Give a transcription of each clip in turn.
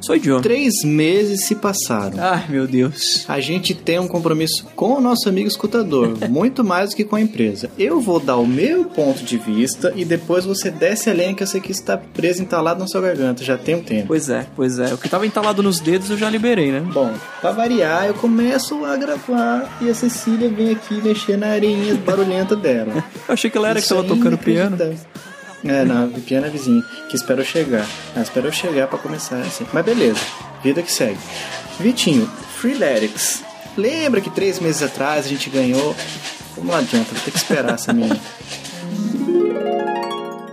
Sou John. três meses se passaram. Ai, meu Deus. A gente tem um compromisso com o nosso amigo escutador, muito mais do que com a empresa. Eu vou dar o meu ponto de vista e depois você desce a lenha que eu sei que está preso, entalado na sua garganta, já tem um tempo. Pois é, pois é. O que tava entalado nos dedos eu já liberei, né? Bom, pra variar, eu começo a gravar e a Cecília vem aqui mexer na areinha barulhenta dela. Eu achei que ela era que Isso tava aí tocando piano. É, piano é vizinho, que espera eu chegar. Ah, espera eu chegar pra começar assim. Mas beleza, vida que segue. Vitinho, Freeletics. Lembra que três meses atrás a gente ganhou. Não adianta, vou ter que esperar essa menina.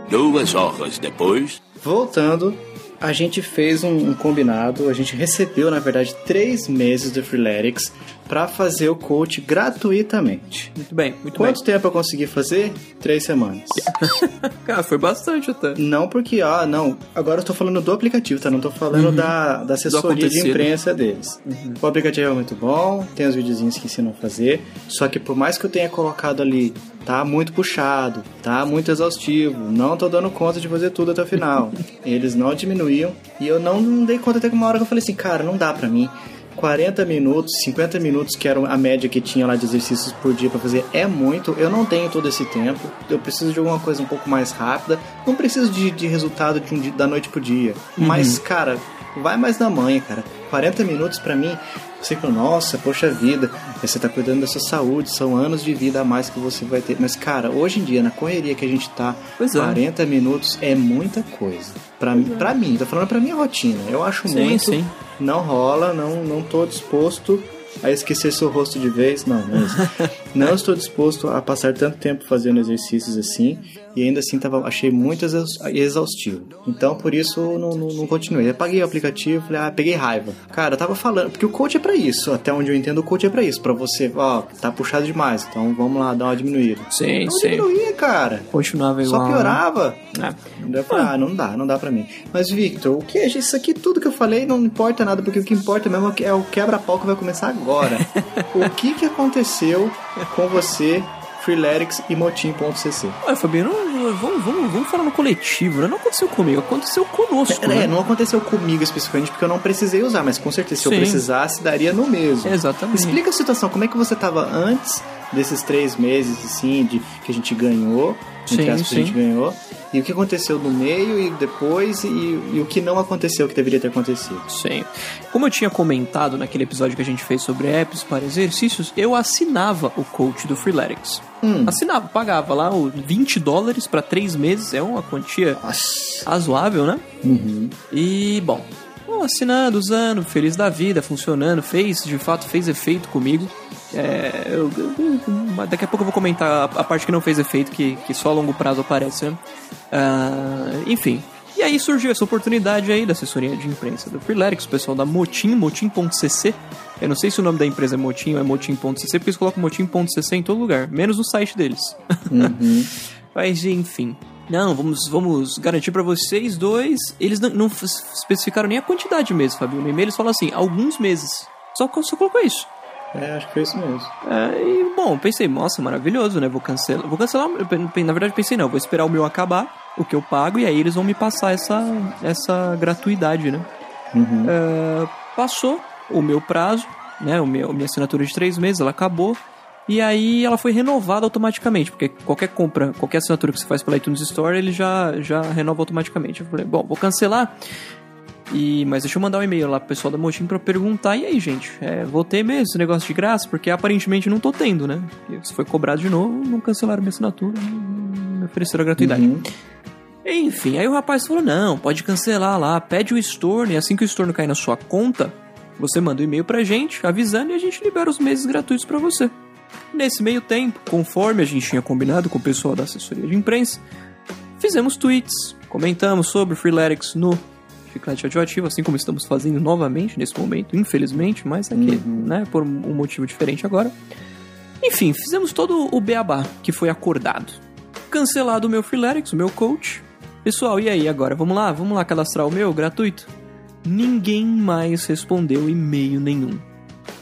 Duas horas depois. Voltando, a gente fez um, um combinado, a gente recebeu, na verdade, três meses do Freeletics pra fazer o coach gratuitamente. Muito bem, muito Quanto tempo eu consegui fazer? Três semanas. bem. Cara, foi bastante até. Não porque, ah, não. Agora eu tô falando do aplicativo, tá? Não tô falando da, da assessoria de imprensa deles. O aplicativo é muito bom, tem os videozinhos que ensinam a fazer. Só que por mais que eu tenha colocado ali, tá muito puxado, tá muito exaustivo, não tô dando conta de fazer tudo até o final. Eles não diminuíam e eu não, não dei conta até que uma hora que eu falei assim, cara, não dá pra mim. 40 minutos, 50 minutos, que era a média que tinha lá de exercícios por dia pra fazer, é muito. Eu não tenho todo esse tempo. Eu preciso de alguma coisa um pouco mais rápida. Não preciso de, de resultado de um dia, da noite pro dia. Mas, cara, vai mais na manhã, cara. 40 minutos pra mim, você fala, nossa, poxa vida, você tá cuidando da sua saúde, são anos de vida a mais que você vai ter. Mas, cara, hoje em dia, na correria que a gente tá, Pois é. 40 minutos é muita coisa. Pra, mim pra mim, tô falando pra minha rotina. Eu acho Sim, muito. sim. Não rola, não, não tô disposto a esquecer seu rosto de vez, não, não é. Não estou disposto a passar tanto tempo fazendo exercícios assim e ainda assim tava, achei muito exaus- exaustivo. Então por isso não, não, não continuei. Eu paguei o aplicativo, falei, ah, peguei raiva. Cara, eu tava falando, porque o coach é pra isso, até onde eu entendo o coach é pra isso, pra você, ó, tá puxado demais, então vamos lá dar uma diminuída. Sim, Não sim. diminuía, cara. Continuava igual. Só né? piorava. É. Falei, ah, não dá, não dá pra mim. Mas, Victor, o que é isso aqui? Tudo que eu falei não importa nada, porque o que importa mesmo é o quebra-pau que vai começar agora. O que que aconteceu com você, Freeletics e Motim.cc? Olha, Fabiano, vamos, vamos, vamos falar no coletivo, né? Não aconteceu comigo, aconteceu conosco, É, né? não aconteceu comigo especificamente porque eu não precisei usar, mas com certeza se eu Sim. precisasse, daria no mesmo. Exatamente. Explica a situação, como é que você tava antes desses três meses, assim, de que a gente ganhou, entre Sim, aspas, a gente sim. ganhou, e o que aconteceu no meio e depois, e, e o que não aconteceu que deveria ter acontecido. Sim. Como eu tinha comentado naquele episódio que a gente fez sobre apps para exercícios, eu assinava o coach do Freeletics. Hum. Assinava, pagava lá o 20 dólares para três meses, é uma quantia Nossa. razoável, né? Uhum. E, bom, bom, assinando, usando, feliz da vida, funcionando, fez, de fato, fez efeito comigo. É, eu- eu- daqui a pouco eu vou comentar a, a parte que não fez efeito, que, que só a longo prazo aparece, né? Ah, enfim. E aí surgiu essa oportunidade aí da assessoria de imprensa do Freeletics, o pessoal da Motim, motim.cc. Eu não sei se o nome da empresa é Motim ou é motim.cc, porque eles colocam motim.cc em todo lugar, menos no site deles. Uhum. Mas enfim. Não, vamos, vamos garantir pra vocês dois. Eles não, não especificaram nem a quantidade de meses, Fabio. No e-mail eles falam assim, alguns meses. Só, só colocou isso. É, acho que foi isso mesmo. É, e, bom, pensei, nossa, maravilhoso, né? Vou cancelar. Vou cancelar. Na verdade, pensei, não, vou esperar o meu acabar, o que eu pago, e aí eles vão me passar essa, essa gratuidade, né? Uhum. É, passou o meu prazo, né? O meu, minha assinatura de três meses, ela acabou. E aí ela foi renovada automaticamente, porque qualquer compra, qualquer assinatura que você faz pela iTunes Store, ele já, já renova automaticamente. Eu falei, bom, vou cancelar. E, mas deixa eu mandar um e-mail lá pro pessoal da Motim pra perguntar. E aí, gente, é, vou ter mesmo esse negócio de graça? Porque aparentemente não tô tendo, né? Se foi cobrado de novo, não cancelaram minha assinatura, não me ofereceram a gratuidade. Uhum. Enfim, aí o rapaz falou: não, pode cancelar lá, pede o estorno, e assim que o estorno cair na sua conta, você manda um e-mail pra gente avisando e a gente libera os meses gratuitos pra você. Nesse meio tempo, conforme a gente tinha combinado com o pessoal da assessoria de imprensa, fizemos tweets, comentamos sobre o Freeletics no Chiclete Radioativo, assim como estamos fazendo novamente nesse momento, infelizmente, mas aqui, né, por um motivo diferente agora. Enfim, fizemos todo o beabá que foi acordado. Cancelado o meu Freeletics, o meu coach. Pessoal, e aí agora? Vamos lá? Vamos lá cadastrar o meu gratuito? Ninguém mais respondeu e-mail nenhum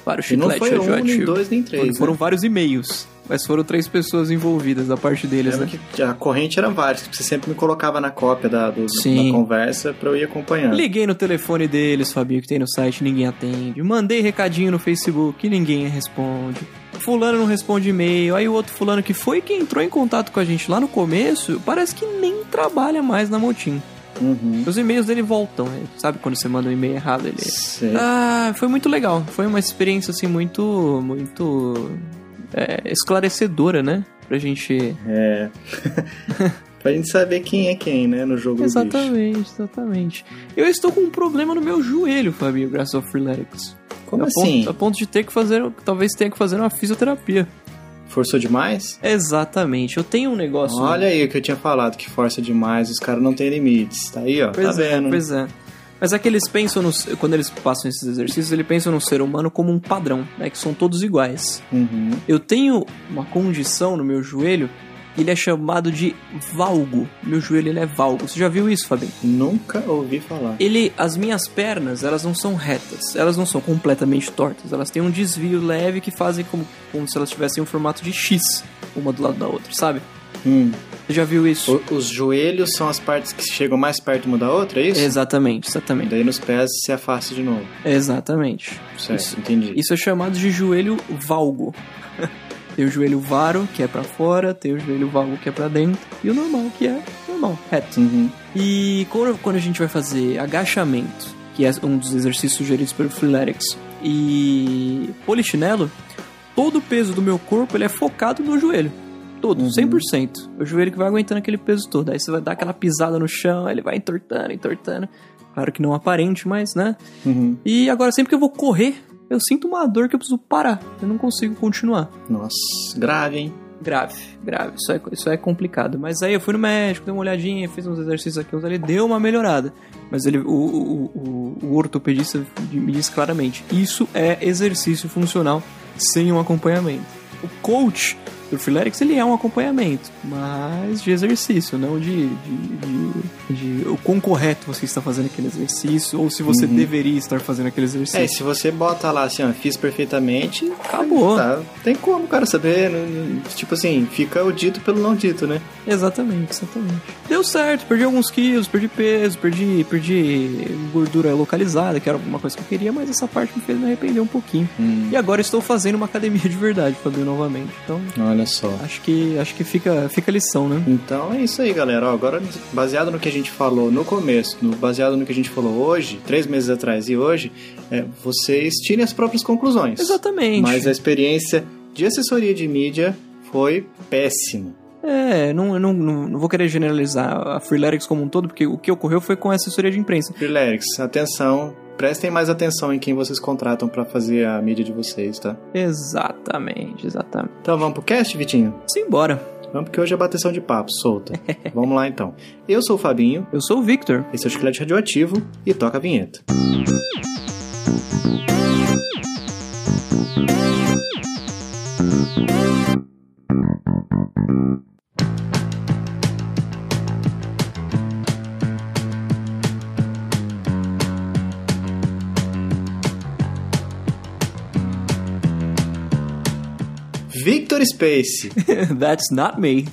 para o E não Chiclete foi um, nem Radioativo. dois, nem três. Foram né? vários e-mails. Mas foram três pessoas envolvidas da parte deles, né? que a corrente era várias, que você sempre me colocava na cópia da, do- da conversa pra eu ir acompanhando. Liguei no telefone deles, Fabinho, que tem no site, ninguém atende. Mandei recadinho no Facebook, ninguém responde. Fulano não responde e-mail. Aí o outro fulano que foi quem entrou em contato com a gente lá no começo, parece que nem trabalha mais na Motim. Uhum. Os e-mails dele voltam, né? sabe quando você manda um e-mail errado, ele... Sei. Ah, foi muito legal. Foi uma experiência, assim, muito... Muito... é, esclarecedora, né? Pra gente... É. pra gente saber quem é quem, né, no jogo. Exatamente, exatamente. Eu estou com um problema no meu joelho, Fabinho, graças ao Freeletics. Como a assim? Ponto, a ponto de ter que fazer, talvez tenha que fazer uma fisioterapia. Forçou demais? Exatamente. Eu tenho um negócio. Olha aí o que eu tinha falado, que força demais, os caras não têm limites. Tá aí, ó. pois tá é, vendo? pois é. Mas é que eles pensam no, quando eles passam esses exercícios, eles pensam no ser humano como um padrão, né? Que são todos iguais. Uhum. Eu tenho uma condição no meu joelho, ele é chamado de valgo. Meu joelho ele é valgo. Você já viu isso, Fabinho? Nunca ouvi falar. Ele, as minhas pernas, elas não são retas, elas não são completamente tortas, elas têm um desvio leve que fazem como, como se elas tivessem um formato de X, uma do lado da outra, sabe? Hum. Você já viu isso? O- os joelhos são as partes que chegam mais perto uma da outra, é isso? Exatamente, exatamente. Daí nos pés se afasta de novo. Exatamente. Certo, Isso. entendi. Isso é chamado de joelho valgo. tem o joelho varo, que é pra fora, tem o joelho valgo, que é pra dentro, e o normal, que é normal, reto. Uhum. E quando, quando a gente vai fazer agachamento, que é um dos exercícios sugeridos pelo Freeletics, e polichinelo, todo o peso do meu corpo ele é focado no joelho. Todo, 100%. O joelho que vai aguentando aquele peso todo. Aí você vai dar aquela pisada no chão, aí ele vai entortando, entortando. Claro que não aparente, mas, né? Uhum. E agora, sempre que eu vou correr, eu sinto uma dor que eu preciso parar. Eu não consigo continuar. Nossa, grave, hein? Grave, grave. Isso é, isso é complicado. Mas aí eu fui no médico, dei uma olhadinha, fiz uns exercícios aqui, uns ali, deu uma melhorada. Mas ele, o, o, o, o ortopedista me disse claramente: isso é exercício funcional sem um acompanhamento. O coach do Freeletics, ele é um acompanhamento, mas de exercício, não de, de, de, de o quão correto você está fazendo aquele exercício, ou se você deveria estar fazendo aquele exercício. É, se você bota lá assim, ó, fiz perfeitamente, Acabou. tá, tem como o cara saber, não- tipo assim, fica o dito pelo não dito, né? Exatamente, exatamente. Deu certo, perdi alguns quilos, perdi peso, perdi, perdi gordura localizada, que era alguma coisa que eu queria, mas essa parte me fez me arrepender um pouquinho. Hum, E agora estou fazendo uma academia de verdade, Fabio, novamente. Então, olha só. acho que acho que fica, fica a lição, né? Então é isso aí, galera. Ó, agora, baseado no que a gente falou no começo, no- baseado no que a gente falou hoje, três meses atrás e hoje, é, vocês tirem as próprias conclusões. Exatamente. Mas a experiência de assessoria de mídia foi péssima. É, não, não, não, não vou querer generalizar a Freeletics como um todo, porque o que ocorreu foi com a assessoria de imprensa. Freeletics, atenção, prestem mais atenção em quem vocês contratam pra fazer a mídia de vocês, tá? Exatamente, exatamente. Então vamos pro cast, Vitinho? Simbora. Vamos porque hoje é bateção de papo, solta. vamos lá então. Eu sou o Fabinho, Eu sou o Victor. esse é o Chiclete Radioativo e toca a vinheta. Victor Space. That's not me.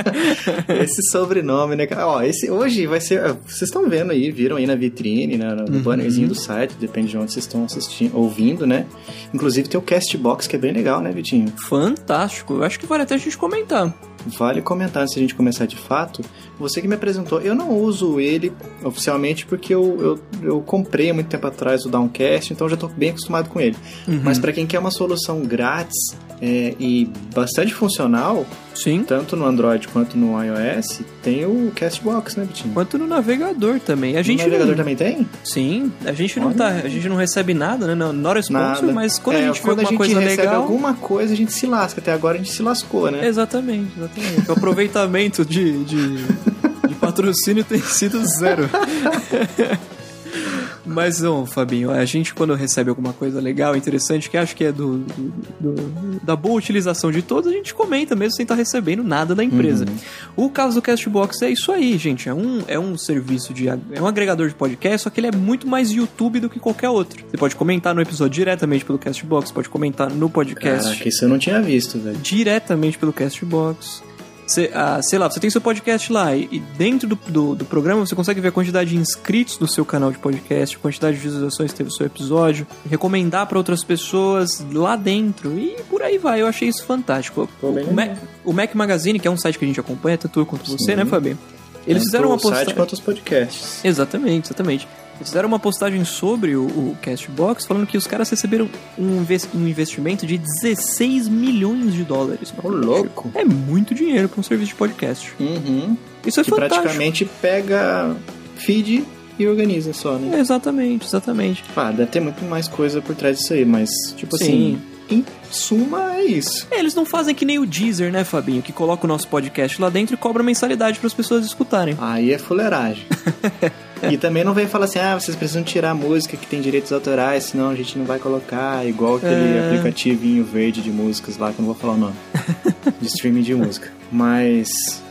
Esse sobrenome, né, cara? Ó, esse hoje vai ser. Vocês estão vendo aí, viram aí na vitrine, né, no Uhum. bannerzinho do site, depende de onde vocês estão assistindo, ouvindo, né? Inclusive tem o Castbox, que é bem legal, né, Vitinho? Fantástico. Eu acho que vale até a gente comentar. Vale comentar de a gente começar de fato. Você que me apresentou, eu não uso ele oficialmente porque eu, eu, eu comprei há muito tempo atrás o Downcast, então eu já estou bem acostumado com ele. Uhum. Mas para quem quer uma solução grátis é, e bastante funcional, Sim. tanto no Android quanto no iOS, tem o Castbox, né, Vitinho? Quanto no navegador também. A gente o navegador não... também tem? Sim, a gente não tá, a gente não recebe nada, né? Não, not a sponsor, mas quando É, a gente vê quando alguma coisa recebe legal, alguma coisa, a gente se lasca. Até agora a gente se lascou, né? exatamente, exatamente. O aproveitamento de, de, de patrocínio tem sido zero. Mas não, Fabinho, a gente quando recebe alguma coisa legal, interessante, que acho que é do, do- do- da boa utilização de todos, a gente comenta mesmo sem estar recebendo nada da empresa. O caso do Castbox é isso aí, gente. É um, é um serviço de. É um agregador de podcast, só que ele é muito mais YouTube do que qualquer outro. Você pode comentar no episódio diretamente pelo Castbox, pode comentar no podcast Caraca, isso eu não tinha visto, velho. diretamente pelo Castbox. Você, ah, sei lá, você tem seu podcast lá e, e dentro do, do, do programa você consegue ver a quantidade de inscritos do seu canal de podcast, a quantidade de visualizações que teve o seu episódio, recomendar para outras pessoas lá dentro e por aí vai. Eu achei isso fantástico. O, Mac, o Mac Magazine, que é um site que a gente acompanha, tanto eu quanto você, Sim. né, Fabinho? Eles Tanto fizeram uma o site postagem. quanto os podcasts. Exatamente, exatamente. Eles fizeram uma postagem sobre o, o Castbox falando que os caras receberam um, um investimento de 16 milhões de dólares. Ô, louco. É muito dinheiro para um serviço de podcast. Uhum. Isso é que fantástico. praticamente pega feed e organiza só, né? É, Exatamente, exatamente. Ah, deve ter muito mais coisa por trás disso aí, mas, tipo Sim. assim, em suma é isso. É, Eles não fazem que nem o Deezer, né, Fabinho? Que coloca o nosso podcast lá dentro e cobra mensalidade para as pessoas escutarem. Aí é fuleiragem. e também não vem falar assim, ah, vocês precisam tirar a música que tem direitos autorais, senão a gente não vai colocar, igual aquele É. aplicativinho verde de músicas lá, que eu não vou falar o nome. de streaming de música. Mas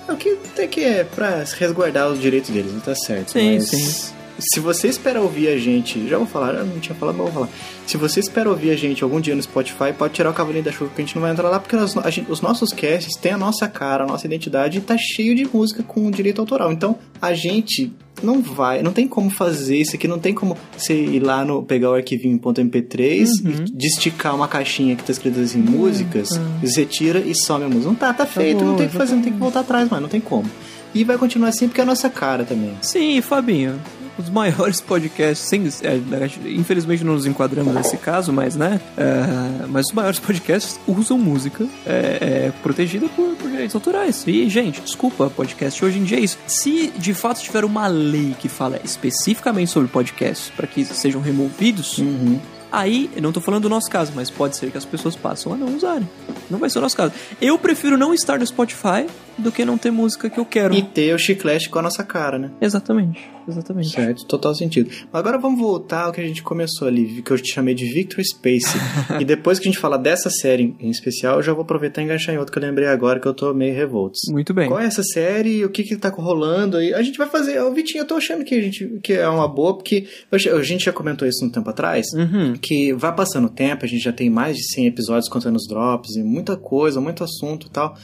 o que tem que é pra resguardar os direitos deles, não tá certo. Sim, mas... sim. Se você espera ouvir a gente, já vou falar, eu não tinha falado, mas vou falar. Se você espera ouvir a gente algum dia no Spotify, pode tirar o cavalinho da chuva que a gente não vai entrar lá, porque nós- gente- os nossos casts têm a nossa cara, a nossa identidade e tá cheio de música com direito autoral. Então, a gente não vai, não tem como fazer isso aqui, não tem como você ir lá no pegar o arquivinho .mp3 Uhum. e de esticar uma caixinha que tá escrito assim, músicas, e você tira e some a música. Não tá, tá feito, não tem o que fazer, não tem que voltar atrás, mas não tem como. E vai continuar assim porque é a nossa cara também. Sim, Fabinho. Os maiores podcasts, sem, é, infelizmente não nos enquadramos nesse caso, mas né? é, mas os maiores podcasts usam música é, é, protegida por, por direitos autorais. E, gente, desculpa, podcast hoje em dia é isso. Se de fato tiver uma lei que fala especificamente sobre podcasts para que sejam removidos, Uhum. Aí, eu não tô falando do nosso caso, mas pode ser que as pessoas passam a não usarem. Não vai ser o nosso caso. Eu prefiro não estar no Spotify do que não ter música que eu quero. E ter o chiclete com a nossa cara, né? Exatamente, exatamente. Certo, total sentido. Agora vamos voltar ao que a gente começou ali, que eu te chamei de Victor Space. e depois que a gente falar dessa série em especial, eu já vou aproveitar e enganchar em outro que eu lembrei agora que eu tô meio revoltos. Muito bem. Qual é essa série? O que que tá rolando aí? A gente vai fazer. Ô, Vitinho, eu tô achando que a gente que é uma boa, porque a gente já comentou isso um tempo atrás. Uhum. Que vai passando o tempo, a gente já tem mais de 100 episódios contando os drops e muita coisa, muito assunto e tal.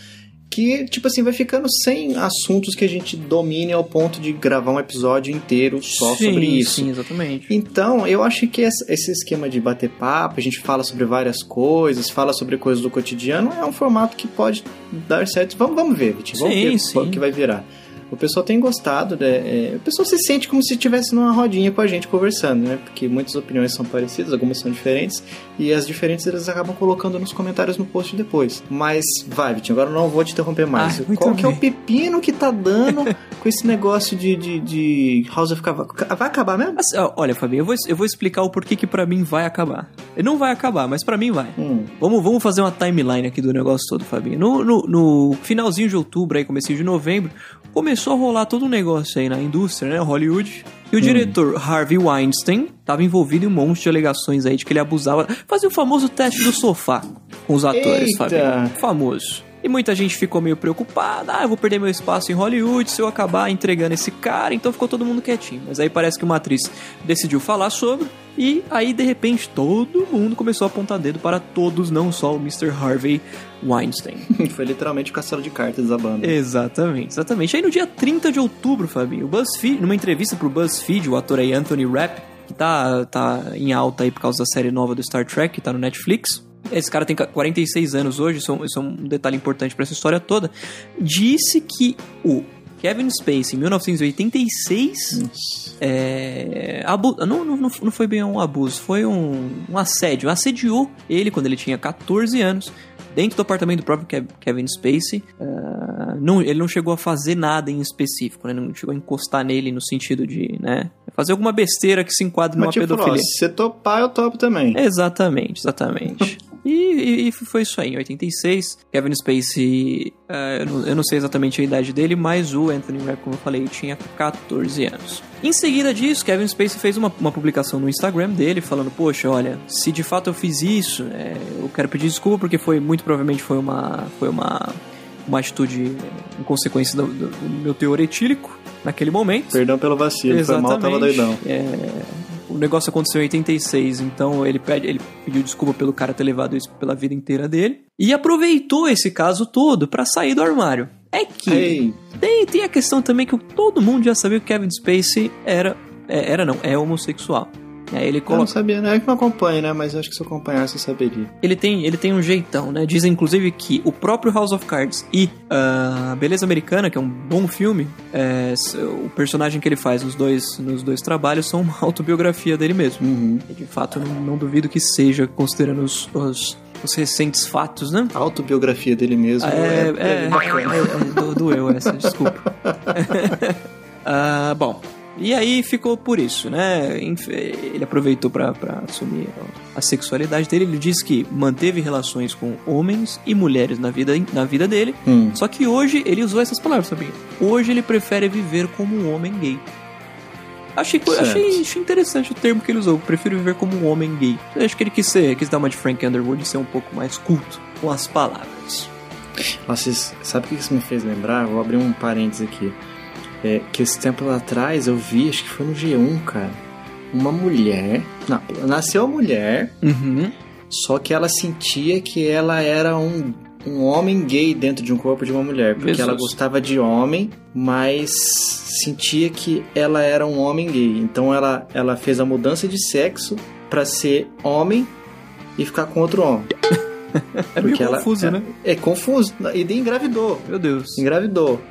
Que, tipo assim, vai ficando sem assuntos que a gente domine ao ponto de gravar um episódio inteiro só sim, sobre isso. Sim, exatamente. Então, eu acho que esse esquema de bater papo, a gente fala sobre várias coisas, fala sobre coisas do cotidiano, é um formato que pode dar certo. Vamos, vamos ver, Vitinho. Vamos Sim, ver sim. o que vai virar. O pessoal tem gostado, né? É, o pessoal se sente como se estivesse numa rodinha com a gente conversando, né? Porque muitas opiniões são parecidas, algumas são diferentes, e as diferentes eles acabam colocando nos comentários no post depois. Mas vai, Vitinho, agora eu não vou te interromper mais. Ah, Qual que é o pepino que tá dando com esse negócio de, de, de House of Cavalo? Vai acabar mesmo? Assim, olha, Fabinho, eu vou, eu vou explicar o porquê que pra mim vai acabar. Não vai acabar, mas pra mim vai. Hum. Vamos, vamos fazer uma timeline aqui do negócio todo, Fabinho. No, no, no finalzinho de outubro, aí, comecinho de novembro, começou a rolar todo um negócio aí na indústria, né? Hollywood. E o diretor Harvey Weinstein estava envolvido em um monte de alegações aí de que ele abusava. Fazia o famoso teste do sofá com os atores, Eita! Fabinho. Famoso. E muita gente ficou meio preocupada. Ah, eu vou perder meu espaço em Hollywood se eu acabar entregando esse cara. Então ficou todo mundo quietinho. Mas aí parece que uma atriz decidiu falar sobre. E aí, de repente, todo mundo começou a apontar dedo para todos, não só o Mr. Harvey Weinstein. Foi literalmente o castelo de cartas da banda. exatamente, exatamente. Aí no dia 30 de outubro, Fabinho, o BuzzFeed, numa entrevista pro BuzzFeed, o ator aí Anthony Rapp, que tá, tá em alta aí por causa da série nova do Star Trek, que tá no Netflix. Esse cara tem 46 anos hoje, isso é um, isso é um detalhe importante pra essa história toda. Disse que o Kevin Spacey, em 1986, é, abu- não, não, não foi bem um abuso, foi um, um assédio. Assediou ele quando ele tinha 14 anos, dentro do apartamento do próprio Kev- Kevin Spacey. Ah, não, ele não chegou a fazer nada em específico, né? Não chegou a encostar nele no sentido de, né? Fazer alguma besteira que se enquadre numa Mas tipo, ó, pedofilia. se você topar, eu topo também. Exatamente, exatamente. E, e- e foi isso aí, em 86. Kevin Spacey, eh, eu, não, eu não sei exatamente a idade dele, mas o Anthony Rapp, como eu falei, tinha 14 anos. Em seguida disso, Kevin Spacey fez uma, uma publicação no Instagram dele falando: Poxa, olha, se de fato eu fiz isso, eh, eu quero pedir desculpa porque foi muito provavelmente foi uma foi uma uma atitude em consequência do, do- do meu teor etílico naquele momento. Perdão pelo vacilo, foi mal, tava doidão. É, o negócio aconteceu em 86, então ele, pede, ele pediu desculpa pelo cara ter levado isso pela vida inteira dele. E aproveitou esse caso todo pra sair do armário. É que Ei, tem, tem a questão também que todo mundo já sabia que Kevin Spacey era. é, era não, é homossexual. Aí ele eu não sabia, né? É que não acompanha, né? Mas acho que se eu acompanhasse eu saberia. Ele tem, ele tem um jeitão, né? Dizem inclusive que o próprio House of Cards e ah, Beleza Americana, que é um bom filme, é, o personagem que ele faz nos dois, nos dois trabalhos são uma autobiografia dele mesmo. Uhum. E, de fato, não, não duvido que seja, considerando os, os, os recentes fatos, né? A autobiografia dele mesmo. É, é, bacana. é, é, do- doeu essa, desculpa. Ah, bom, e aí ficou por isso, né? Ele aproveitou pra pra assumir a sexualidade dele. Ele disse que manteve relações com homens e mulheres na vida, na vida dele. Hum. Só que hoje ele usou essas palavras, sabia? Hoje ele prefere viver como um homem gay. Achei, achei, achei interessante o termo que ele usou. Prefiro viver como um homem gay. Eu acho que ele quis, ser, quis dar uma de Frank Underwood e ser um pouco mais culto com as palavras. Nossa, sabe o que isso me fez lembrar? Vou abrir um parênteses aqui. É, que esse tempo lá atrás eu vi, acho que foi no G1, cara. Uma mulher. Não, nasceu uma mulher, Uhum. só que ela sentia que ela era um, um homem gay dentro de um corpo de uma mulher. Porque Jesus. ela gostava de homem, mas sentia que ela era um homem gay. Então ela, ela fez a mudança de sexo pra ser homem e ficar com outro homem. É meio ela- confuso, é, né? É confuso. E engravidou. Meu Deus. Engravidou.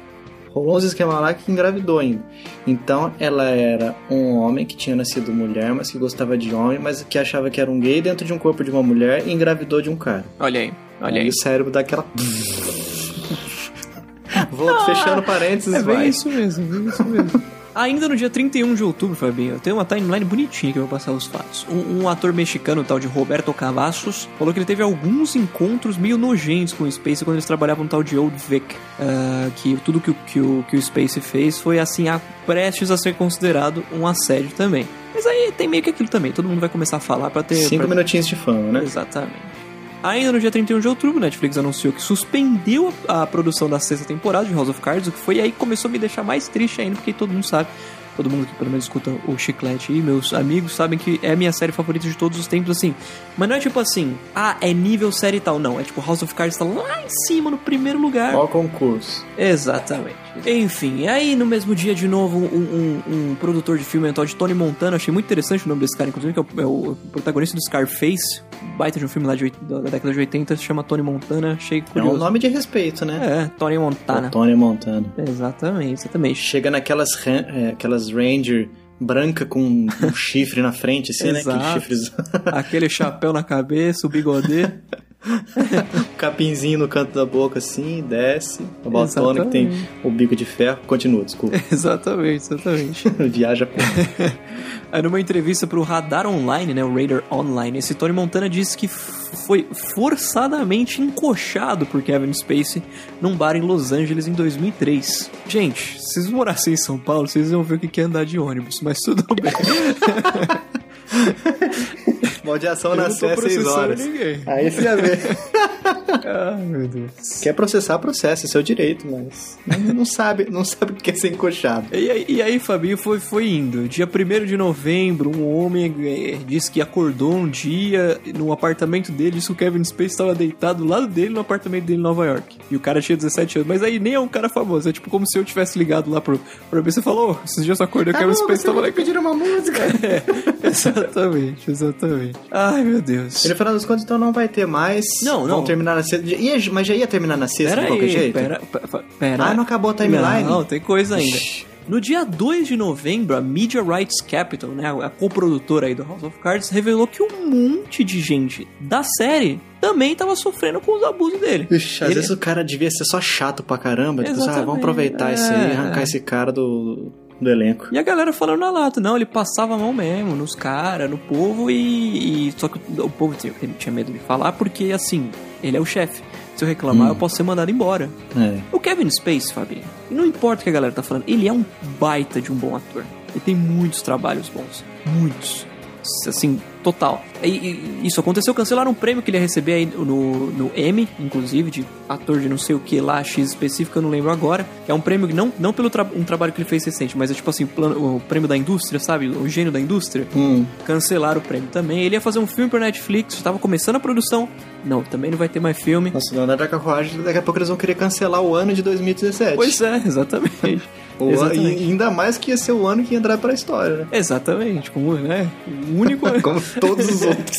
Rolou uns esquemas lá que engravidou ainda. Então ela era um homem que tinha nascido mulher, mas que gostava de homem, mas que achava que era um gay dentro de um corpo de uma mulher e engravidou de um cara. Olha aí, olha Aí aí. o cérebro dá aquela. Vou fechando parênteses, É bem vai. isso mesmo, bem isso mesmo. Ainda no dia 31 de outubro, Fabinho, tem uma timeline bonitinha que eu vou passar os fatos. Um, um ator mexicano, tal de Roberto Cavazos, falou que ele teve alguns encontros meio nojentos com o Space quando eles trabalhavam no tal de Old Vic. ah, que tudo que, o- que, o, que o Space fez foi, assim, a, prestes a ser considerado um assédio também. Mas aí tem meio que aquilo também, todo mundo vai começar a falar pra ter... Cinco pra- minutinhos de fama, né? Exatamente. Ainda no dia 31 de outubro, Netflix anunciou que suspendeu a, produção da sexta temporada de House of Cards, o que foi aí que começou a me deixar mais triste ainda, porque todo mundo sabe, todo mundo que pelo menos escuta o Chiclete e meus amigos sabem que é a minha série favorita de todos os tempos, assim. Mas não é tipo assim, ah, é nível série e tal, não. É tipo, House of Cards tá lá em cima, no primeiro lugar. Ó o concurso. Exatamente. Enfim, aí no mesmo dia, de novo, um, um- um produtor de filme, um tal de Tony Montana, achei muito interessante o nome desse cara, inclusive, que é o, é o protagonista do Scarface, baita de um filme lá de, da, da década de 80, se chama Tony Montana, achei É curioso. um nome de respeito, né? É, Tony Montana. O Tony Montana. Exatamente, exatamente. Chega naquelas ran- é, aquelas Ranger branca com um chifre na frente, assim, né? Chifres. Aquele chapéu na cabeça, o bigodê. capinzinho no canto da boca assim, desce. A botona que tem o bico de ferro. Continua, desculpa. exatamente, exatamente. Viaja. Aí numa entrevista pro Radar Online, né, o Radar Online, esse Tony Montana disse que foi forçadamente encoxado por Kevin Spacey num bar em Los Angeles em 2003. Gente, se vocês morassem em São Paulo, vocês iam ver o que é andar de ônibus, mas tudo bem. Maldição Eu na sé seis processando horas. ninguém. Aí você ia ver. Ai, meu Deus. Quer processar, processa, é seu direito, mas não- sabe, não sabe o que é ser encoxado. E aí, e aí, Fabinho, foi, foi indo. Dia 1 de novembro, um homem eh, disse que acordou um dia no apartamento dele, disse que o Kevin Spacey estava deitado do lado dele no apartamento dele em Nova York. E o cara tinha 17 anos. Mas aí nem é um cara famoso. É tipo como se eu tivesse ligado lá pro, pro ABC e falou: "Ô, esses dias eu acordei, o Kevin Spacey estava lá. pedir uma música. É, exatamente, exatamente. Ai, meu Deus. E no final das contas, então não vai ter mais. Não, Vão não. terminar na sexta. Ia- mas já ia terminar na sexta Pera de qualquer aí, jeito? pera, pera, pera. Ah, não acabou a timeline? Não, tem coisa ainda. No dia 2 de novembro, a Media Rights Capital, né, a coprodutora aí do House of Cards, revelou que um monte de gente da série também tava sofrendo com os abusos dele. Ixi, às Ele- vezes o cara devia ser só chato pra caramba. Tipo, ah, Exatamente, vamos aproveitar isso aí, é, arrancar é. esse cara do. Do elenco. E a galera falando na lata, não, ele passava a mão mesmo nos caras, no povo e, e- Só que o povo tinha, tinha medo de falar porque, assim, ele é o chefe. Se eu reclamar, Hum. eu posso ser mandado embora. É. O Kevin Space, Fabinho, não importa o que a galera tá falando, ele é um baita de um bom ator. Ele tem muitos trabalhos bons. Muitos. Assim, total. E, e- isso aconteceu, cancelaram um prêmio que ele ia receber aí no, no Emmy, inclusive, de ator de não sei o que lá, X específico, eu não lembro agora. É um prêmio, que não, não pelo tra um trabalho que ele fez recente, mas é tipo assim, plano- o prêmio da indústria, sabe? O gênio da indústria. Hum, Cancelaram o prêmio também. Ele ia fazer um filme pra Netflix, estava começando a produção. Não, também não vai ter mais filme. nossa, não dá carruagem, daqui a pouco eles vão querer cancelar o ano de 2017. Pois é, exatamente. E ainda mais que ia ser o ano que ia entrar pra história, né? Exatamente, como, né? O único. Como todos os outros.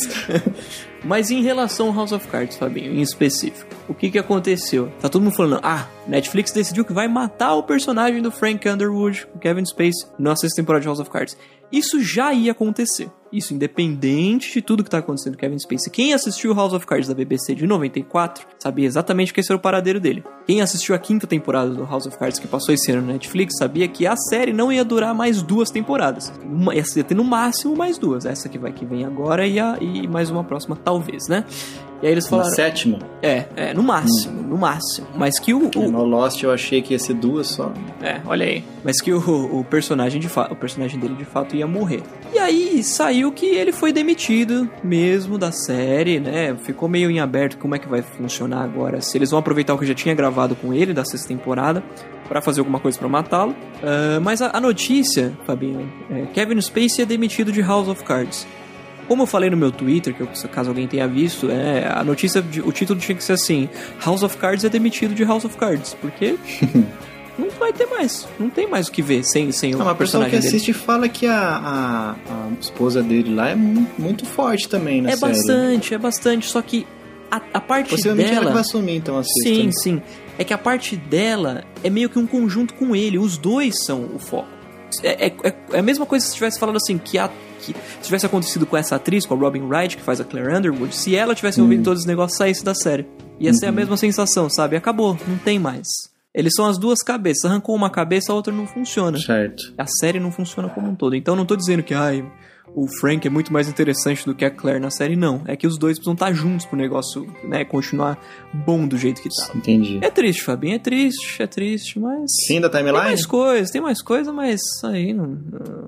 Mas em relação ao House of Cards, Fabinho, em específico, o que que aconteceu? Tá todo mundo falando, ah, Netflix decidiu que vai matar o personagem do Frank Underwood, o Kevin Space, na sexta temporada de House of Cards. Isso já ia acontecer. Isso independente de tudo que tá acontecendo com Kevin Spacey. Quem assistiu House of Cards da BBC de 94 sabia exatamente que esse era o paradeiro dele. Quem assistiu a quinta temporada do House of Cards que passou esse ano na Netflix sabia que a série não ia durar mais duas temporadas. Uma, ia ter no máximo mais duas. Essa que vai que vem agora e, a, e mais uma próxima, talvez, né? E aí eles Na falaram. sétima. É, é, no máximo, no máximo. Mas que o. o- No Lost eu achei que ia ser duas só. é, olha aí. Mas que o, o personagem de fato, o personagem dele de fato ia morrer. E aí saiu que ele foi demitido mesmo da série, né? Ficou meio em aberto como é que vai funcionar agora. Se eles vão aproveitar o que já tinha gravado com ele da sexta temporada pra fazer alguma coisa pra matá-lo. Ah, mas a, a notícia, Fabinho, é, Kevin Spacey é demitido de House of Cards. Como eu falei no meu Twitter, que eu- caso alguém tenha visto, é, a notícia, de- o título tinha que ser assim: House of Cards é demitido de House of Cards, porque não vai ter mais, não tem mais o que ver sem, sem o Ah, mas o pessoal que personagem dele. assiste fala que a, a, a esposa dele lá é mu- muito forte também na É série. bastante, é bastante, só que a, a parte Possivelmente ela que dela. vai assumir, então, assista. Sim, né? sim. É que a parte dela é meio que um conjunto com ele. Os dois são o foco. É, é- é- é a mesma coisa se tivesse falado assim, que, a, que se tivesse acontecido com essa atriz, com a Robin Wright, que faz a Claire Underwood, se ela tivesse ouvido todos os negócios saísse da série. Ia ser a mesma sensação, sabe? Acabou, não tem mais. Eles são as duas cabeças. Arrancou uma cabeça, a outra não funciona. Certo. A série não funciona como um todo. Então não tô dizendo que ai, o Frank é muito mais interessante do que a Claire na série, não. É que os dois precisam estar juntos pro negócio, né, continuar bom do jeito que tá. Entendi. É triste, Fabinho, é triste, é triste, mas. Fim da Tem timeline? mais coisa, tem mais coisa, mas aí não.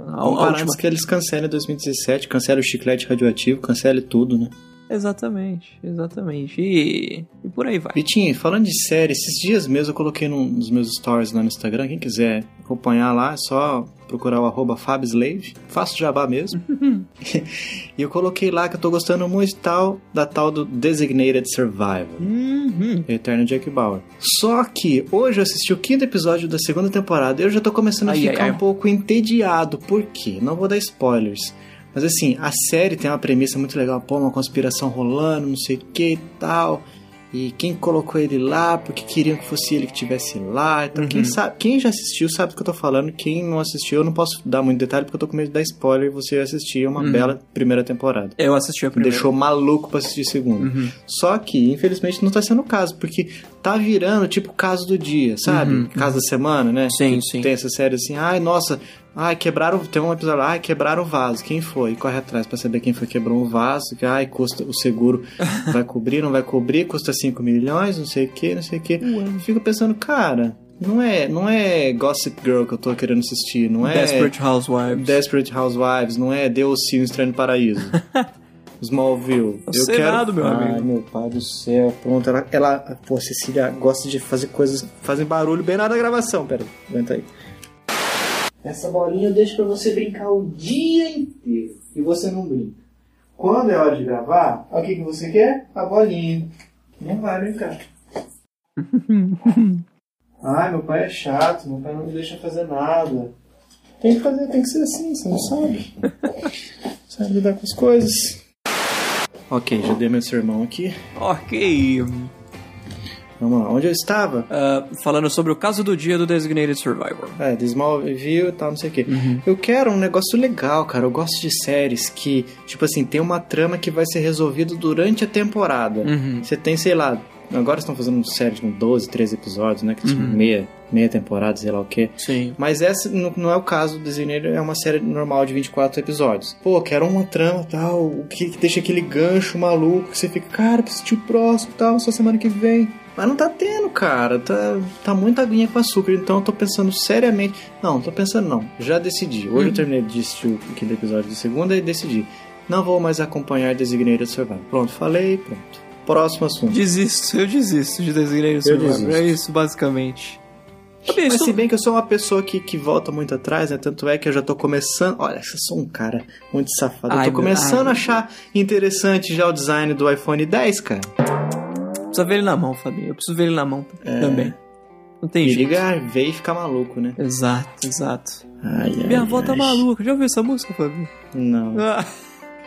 A, a última. que eles cancelem 2017, cancele o chiclete radioativo, cancele tudo, né? Exatamente, exatamente. E, e por aí vai. Vitinho, falando de série, esses dias mesmo eu coloquei num dos meus stories lá no Instagram. Quem quiser acompanhar lá, é só procurar o arroba Fabslave. Faço jabá mesmo. e eu coloquei lá que eu tô gostando muito tal da tal do Designated Survivor. Uhum. Eterno Jack Bauer. Só que hoje eu assisti o quinto episódio da segunda temporada e eu já tô começando a Ai, ficar ai, ai. um pouco entediado. Por quê? Não vou dar spoilers. Mas assim, a série tem uma premissa muito legal. Pô, uma conspiração rolando, não sei o que e tal. E quem colocou ele lá, porque queriam que fosse ele que estivesse lá. Então, Uhum. quem, sabe, quem já assistiu sabe do que eu tô falando. Quem não assistiu, eu não posso dar muito detalhe porque eu tô com medo de dar spoiler e você assistir uma Uhum. bela primeira temporada. Eu assisti a Me primeira. deixou maluco pra assistir a segunda. Uhum. Só que, infelizmente, não tá sendo o caso, porque tá virando tipo caso do dia, sabe? Uhum, Caso da semana, né? Sim, Que sim. Tem essa série assim, ai, nossa, ai, quebraram. Tem um episódio, ai, quebraram o vaso. Quem foi? Corre atrás pra saber quem foi que quebrou o vaso. Ai, custa, o seguro vai cobrir, não vai cobrir, custa 5 milhões, não sei o que, não sei o que. Eu fico pensando, cara. Não é, não é Gossip Girl que eu tô querendo assistir, não é Desperate Housewives. Desperate Housewives, não é Deus Sim, Estranho Paraíso. Smallville. O Senado, meu Ai, amigo. meu pai do céu. Pronto, ela, ela. Pô, Cecília gosta de fazer coisas. Fazem barulho bem na hora da gravação. Pera, aguenta aí. Essa bolinha eu deixo pra você brincar o dia inteiro. E você não brinca. Quando é hora de gravar, o que, que você quer? A bolinha. Não vai brincar. Ai, meu pai é chato, meu pai não me deixa fazer nada. Tem que fazer, tem que ser assim, você não sabe. sabe lidar com as coisas. Ok, já dei meu sermão aqui. Ok. Vamos lá, onde eu estava? Ah, falando sobre o caso do dia do Designated Survivor. É, de Smallville e tal, não sei o quê. Eu quero um negócio legal, cara. Eu gosto de séries que, tipo assim, tem uma trama que vai ser resolvida durante a temporada. Uhum. Você tem, sei lá, agora estão fazendo séries com 12, 13 episódios, né? Que são meia, meia temporada, sei lá o quê. Sim. Mas essa não não é o caso do Designator, é uma série normal de 24 episódios. Pô, quero uma trama tal, o que, que deixa aquele gancho maluco que você fica, cara, preciso o próximo tal, só semana que vem. Mas não tá tendo, cara. Tá, tá muita aguinha com açúcar. Então eu tô pensando seriamente. Não, tô pensando não. Já decidi. Hoje eu terminei de assistir o quinto episódio de segunda e decidi. Não vou mais acompanhar Designated Survivor. Pronto, falei, pronto. Próximo assunto. Desisto, eu desisto de Designated Survivor. É isso, basicamente. Mas se bem que eu sou uma pessoa que, que volta muito atrás, né? Tanto é que eu já tô começando. Olha, eu sou um cara muito safado. Ai, eu tô começando ai. a achar interessante já o design do iPhone 10, cara. Precisa ver ele na mão, Fabinho. Eu preciso ver ele na mão também. Não tem jeito. liga, ver e ficar maluco, né? Exato, exato. Ai, ai, Minha avó tá maluca. Já ouviu essa música, Fabinho? Não. Ah,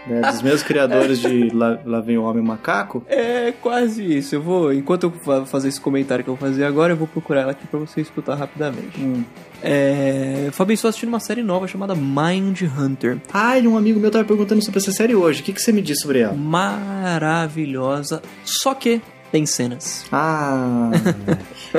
É, dos meus criadores de Lá, Lá Vem o Homem Macaco. é quase isso. Eu vou, enquanto eu fazer esse comentário que eu vou fazer agora, eu vou procurar ela aqui pra você escutar rapidamente. Hum. É, Fabinho, estou assistindo uma série nova chamada Mind Hunter. Ai, um amigo meu tava perguntando sobre essa série hoje. O que, que você me disse sobre ela? Maravilhosa. Só que tem cenas. Ah,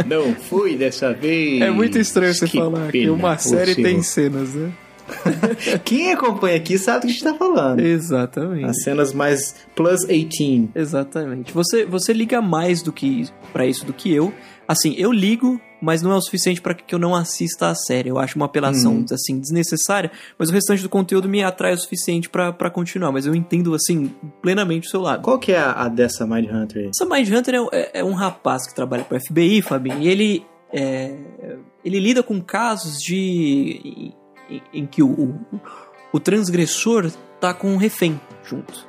não fui dessa vez. É muito estranho você Que falar que uma série tem cenas, né? Quem acompanha aqui sabe do que a gente tá falando. Exatamente. As cenas mais plus 18. Exatamente. Você, você liga mais do que para isso do que eu. Assim, eu ligo, mas não é o suficiente para que eu não assista a série. Eu acho uma apelação Hum. assim desnecessária, mas o restante do conteúdo me atrai o suficiente pra continuar. Mas eu entendo assim plenamente o seu lado. Qual que é a, a dessa Mind Hunter aí? Essa Mind Hunter é, é- é um rapaz que trabalha para FBI, Fabinho, e ele é, ele lida com casos de em, em que o, o, o transgressor tá com um refém junto.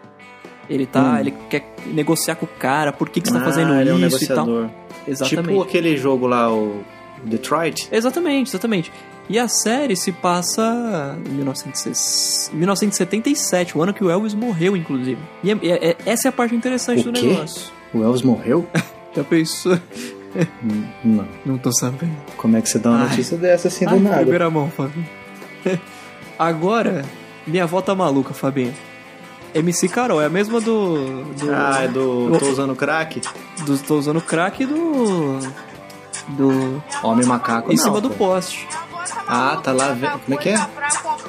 Ele tá, Hum. ele quer negociar com o cara, por que, que você tá fazendo ah, ele é um isso e tal. Exatamente. Tipo aquele jogo lá, o Detroit. Exatamente, exatamente. E a série se passa em 1960 1977, o ano que o Elvis morreu, inclusive. E é- é- é- essa é a parte interessante O do quê? negócio. O Elvis morreu? Já pensou? Hum, Não. Não tô sabendo. Como é que você dá uma Ai. notícia dessa assim do Ai, nada? primeira mão, Fabinho. Agora, minha avó tá maluca, Fabinho. MC Carol, é a mesma do. do Ah, é do do- Tô Usando Crack? do- tô usando crack do. Do. Homem Macaco em não, cima do pô. poste. Ah, tá lá vendo. Como é que é?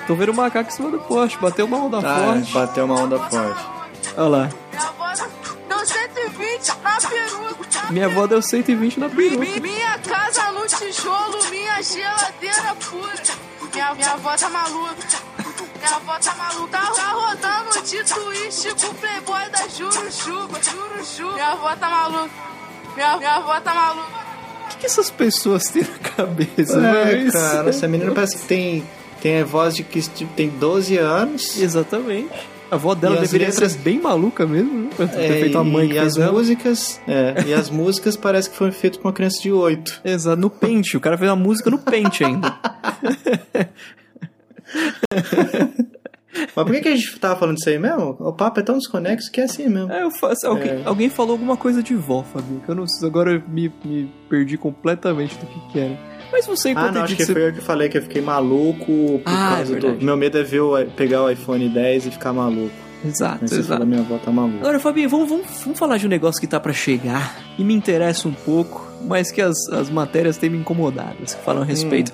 Tô vendo o macaco em cima do poste, bateu uma onda Ah, forte. bateu uma onda forte. Olha lá. Minha avó deu 120 na peruca. Minha avó deu 120 na peruca. Mi- Minha casa no tijolo, minha geladeira pura. Minha, minha avó tá maluca. Minha avó tá maluca. Tá, rodando de twist com o playboy da Jurujuba. Jurujuba. Minha avó tá maluca. Minha, minha avó tá maluca. O que, que essas pessoas têm na cabeça? É, velho? cara, essa menina parece que tem, tem a voz de que tipo, tem 12 anos. Exatamente. A avó dela deveria letras- ser bem maluca mesmo, né? Pra ter É, feito a mãe que e as ela. músicas, é, e as músicas parece que foram feitas por uma criança de 8. Exato, no pente. O cara fez a música no pente ainda. Mas por que, que a gente tava falando isso aí mesmo? O papo é tão desconexo que é assim mesmo. É, eu faço, alguém, É. alguém falou alguma coisa de vó, Fabinho, que eu não sei. Agora eu me, me perdi completamente do que que era. Mas você, Ah, enquanto não, eu acho que foi eu que falei que eu fiquei maluco por Ah, é causa do. verdade. Meu medo é ver o, pegar o iPhone 10 e ficar maluco. Exato, Mas você exato. minha avó tá maluca. Agora, Fabinho, vamos, vamos, vamos falar de um negócio que tá pra chegar e me interessa um pouco, mas que as, as matérias têm me incomodado, que falam a respeito.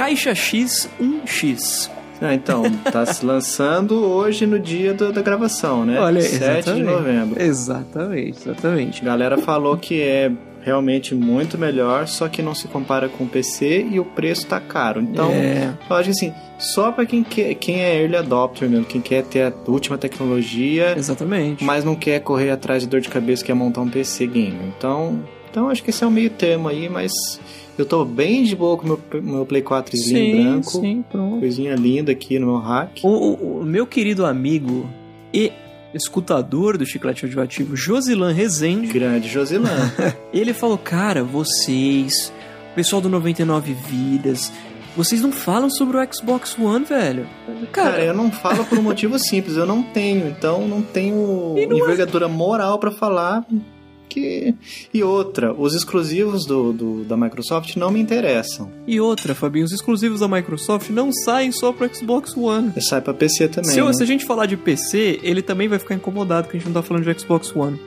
Caixa X 1X. Ah, então, tá se lançando hoje no dia do- da gravação, né? Olha, 7 de exatamente. novembro. Exatamente, exatamente. A galera falou que é realmente muito melhor, só que não se compara com o PC e o preço tá caro. Então, É. eu acho que assim, só pra quem, quer, quem é early adopter mesmo, quem quer ter a última tecnologia, Exatamente. mas não quer correr atrás de dor de cabeça, quer montar um PC gamer. Então, então acho que esse é o meio termo aí, mas eu tô bem de boa com o meu, meu Play 4 Slim sim, branco. sim, pronto. Coisinha linda aqui no meu hack. O, o- o meu querido amigo e escutador do Chiclete Radioativo, Josilan Rezende, Grande Josilã. ele falou: Cara, vocês, pessoal do 99 Vidas, vocês não falam sobre o Xbox One, velho. Cara, Cara, eu não falo por um motivo simples, eu não tenho, então não tenho não é- envergadura moral pra falar que e outra, os exclusivos do, do- da Microsoft não me interessam. e outra, Fabinho, os exclusivos da Microsoft não saem só pro Xbox One. Sai pra PC também. Se, né? se a gente falar de PC, ele também vai ficar incomodado que a gente não tá falando de Xbox One.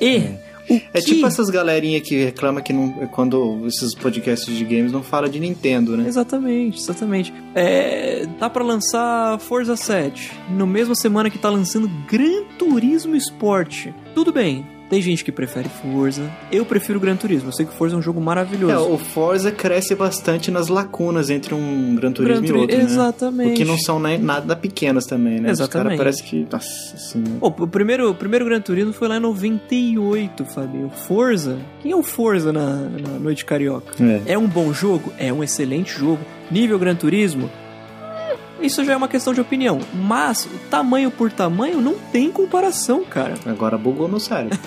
E É. É tipo essas galerinha que reclama que não, quando esses podcasts de games não fala de Nintendo, né? Exatamente, exatamente. É, tá pra lançar Forza 7, no mesma semana que tá lançando Gran Turismo Sport. Tudo bem, tem gente que prefere Forza, eu prefiro Gran Turismo, eu sei que Forza é um jogo maravilhoso. É, o Forza cresce bastante nas lacunas entre um Gran Turismo Gran e outro, né? Exatamente. O que não são nem, nada pequenas também, né? Os Exatamente. caras parece que... Nossa. Pô, o primeiro, o primeiro Gran Turismo foi lá em 98, Fabinho. Forza? Quem é o Forza na, na Noite Carioca? É. É um bom jogo? É um excelente jogo. Nível Gran Turismo? Isso já é uma questão de opinião. Mas, tamanho por tamanho, não tem comparação, cara. Agora bugou meu cérebro.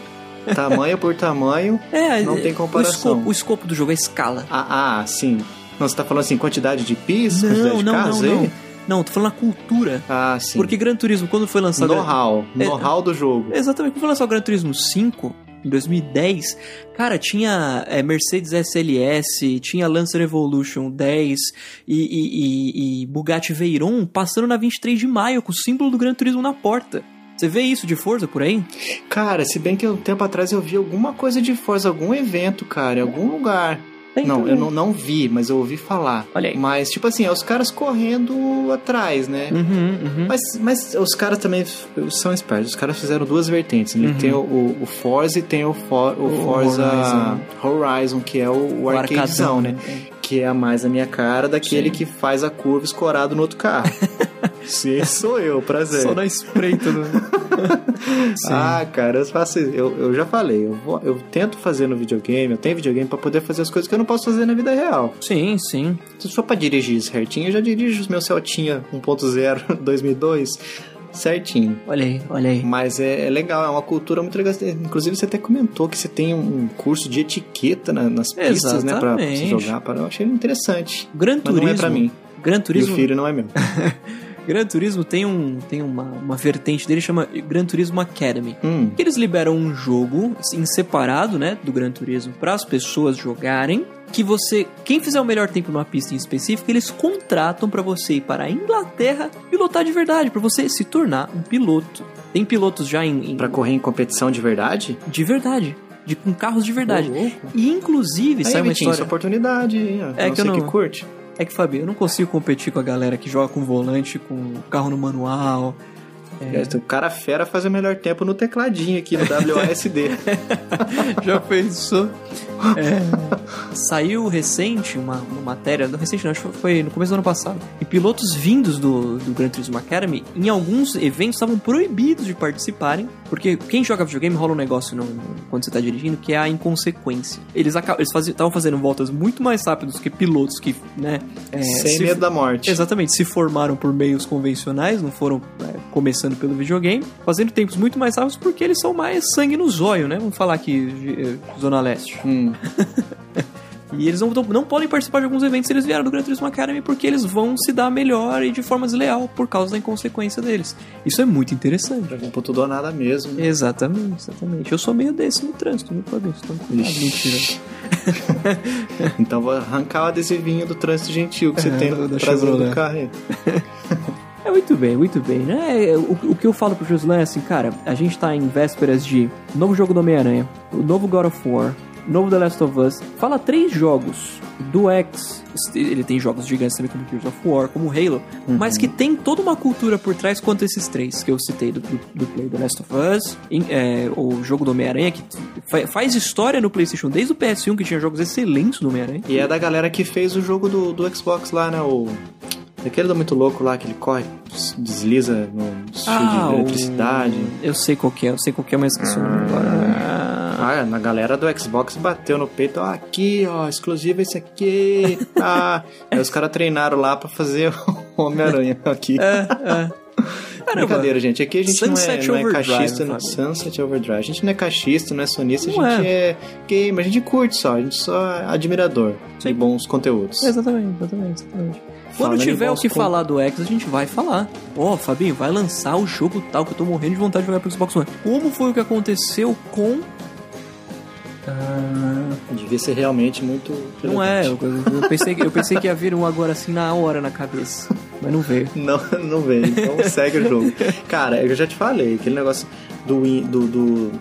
tamanho por tamanho... É, Não tem o comparação. escopo, o escopo do jogo, a escala. Ah, ah, sim. Não, você tá falando assim, quantidade de pis, quantidade Não, de não, carros não, aí? não. Não, tô falando a cultura. Ah, sim. Porque Gran Turismo, quando foi lançado. Know-how. É- Know-how do jogo. Exatamente, quando foi lançar o Gran Turismo 5, em 2010, cara, tinha é, Mercedes SLS, tinha Lancer Evolution 10 e, e- e- e Bugatti Veyron passando na 23 de maio com o símbolo do Gran Turismo na porta. Você vê isso de Forza por aí? Cara, se bem que um tempo atrás eu vi alguma coisa de Forza, algum evento, cara, em algum lugar. Tem não, também. eu não, não vi, mas eu ouvi falar. Olha aí. Mas, tipo assim, é os caras correndo atrás, né? Uhum, uhum. Mas, mas os caras também são espertos. Os caras fizeram duas vertentes. Né? Uhum. Tem o, o, o Forza e tem o, For, o, O Forza Horizon. que é o, o arcadezão, né? Que é a mais a minha cara daquele Sim. que faz a curva escorado no outro carro. Sim, sou eu, prazer. Só na espreita do... Ah, cara, eu faço. Eu, eu já falei, eu, vou- eu tento fazer no videogame, eu tenho videogame pra poder fazer as coisas que eu não posso fazer na vida real. Sim, sim. Se for pra dirigir certinho, eu já dirijo os meus Celtinha 1.0 2002 certinho. Olha aí, olha aí. Mas é, é legal, é uma cultura muito legal. Inclusive, você até comentou que você tem um curso de etiqueta na- nas pistas, né? Pra, pra você Exatamente. jogar. Pra, eu achei interessante. Gran Mas Turismo. não é pra mim. Gran E Turismo. o filho não é meu. Gran Turismo tem, um, tem uma, uma vertente dele chama Gran Turismo Academy. Hum, que eles liberam um jogo em separado, né, do Gran Turismo para as pessoas jogarem. Que você, quem fizer o melhor tempo numa pista em específico, eles contratam para você ir para a Inglaterra pilotar de verdade, para você se tornar um piloto. Tem pilotos já em, em- pra correr em competição de verdade? de verdade, de com carros de verdade. Ô, louco. E inclusive, Aí, sai uma Vitinho, história. essa oportunidade, hein? É que eu não- que curte. É que, Fabio, eu não consigo competir com a galera que joga com volante, com carro no manual. É. O cara fera faz o melhor tempo no tecladinho aqui no WASD. Já pensou? É, saiu recente uma, uma matéria, não recente não, acho que foi no começo do ano passado. E pilotos vindos do, do Gran Turismo Academy, em alguns eventos, estavam proibidos de participarem, porque quem joga videogame rola um negócio no- quando você tá dirigindo, que é a inconsequência. Eles estavam fazendo voltas muito mais rápidos que pilotos que, né... é, Sem se- medo da morte. Exatamente, se formaram por meios convencionais, não foram é, começando pelo videogame, fazendo tempos muito mais rápidos porque eles são mais sangue no zóio, né? Vamos falar aqui, eh, Zona Leste. Hum. E eles não, não podem participar de alguns eventos se eles vieram do Gran Turismo Academy porque eles vão se dar melhor e de forma desleal por causa da inconsequência deles. Isso é muito interessante. Pra por tudo ou nada mesmo. né? Exatamente, exatamente. Eu sou meio desse no trânsito, viu, Fabrício? Então, mentira. Então vou arrancar o adesivinho do trânsito gentil que você É, tem da no traseiro do carro. aí. É muito bem, muito bem, né? O, o que eu falo pro Josué é assim, cara, a gente tá em vésperas de novo jogo do Homem-Aranha, o novo God of War, novo The Last of Us. Fala três jogos do X. Ele tem jogos gigantes também como Gears of War, como Halo, mas que tem toda uma cultura por trás quanto esses três que eu citei do, do, do Play The Last of Us, em- é, o jogo do Homem-Aranha, que fa- faz história no PlayStation desde o PS1, que tinha jogos excelentes do Homem-Aranha. E é da galera que fez o jogo do, do Xbox lá, né? O. Aquele do muito louco lá, que ele corre, desliza no fio de eletricidade. o- Eu sei qual que é, eu sei qual que é, mas esqueci o nome agora. Ah, na galera do Xbox bateu no peito, ó, aqui, ó, exclusivo esse aqui, tá. Aí os caras treinaram lá pra fazer o Homem-Aranha aqui. É, é. Caramba. Brincadeira, gente. Aqui a gente Sunset não é, não é cachista, não. Sunset Overdrive. A gente não é cachista, não é sonista, a Não gente é. gamer, a gente curte só, a gente só é admirador de Sim. bons conteúdos. Exatamente, exatamente, exatamente. Quando Falando tiver o que con- falar do X, a gente vai falar. Ó, Fabinho, vai lançar o jogo tal que eu tô morrendo de vontade de jogar pro Xbox One. Como foi o que aconteceu com. Ah, Devia ser realmente muito. não é, eu, eu pensei, que- eu pensei que ia vir um agora assim na hora na cabeça. Mas não veio. Não, não veio. Então segue o jogo. Cara, eu já te falei, aquele negócio do, do, do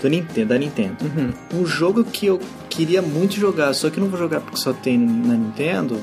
do Nintendo, da Nintendo. Uhum. Um jogo que eu queria muito jogar, só que não vou jogar porque só tem na Nintendo,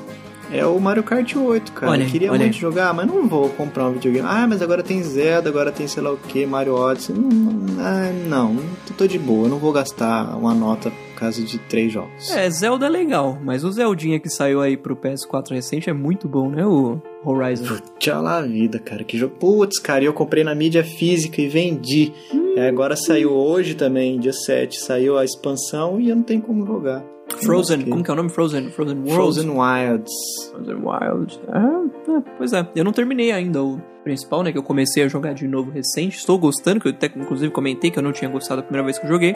é o Mario Kart 8, cara. Olha eu queria olha muito jogar, mas não vou comprar um videogame. Ah, mas agora tem Zelda, agora tem sei lá o que, Mario Odyssey. Não, ah, não, tô de boa, eu não vou gastar uma nota por causa de três jogos. É, Zelda é legal, mas o Zeldinha que saiu aí pro PS4 recente é muito bom, né? O Horizon. Tchau lá a vida, cara. Que jogo. Putz, cara, eu comprei na mídia física e vendi. É, agora saiu hoje também, dia 7, saiu a expansão e eu não tenho como jogar. Frozen, como que é o nome? Frozen, Frozen World? Frozen Wilds. Frozen Wild. Ah, é, pois é, eu não terminei ainda o principal, né? Que eu comecei a jogar de novo recente. Estou gostando, que eu até inclusive comentei que eu não tinha gostado a primeira vez que eu joguei.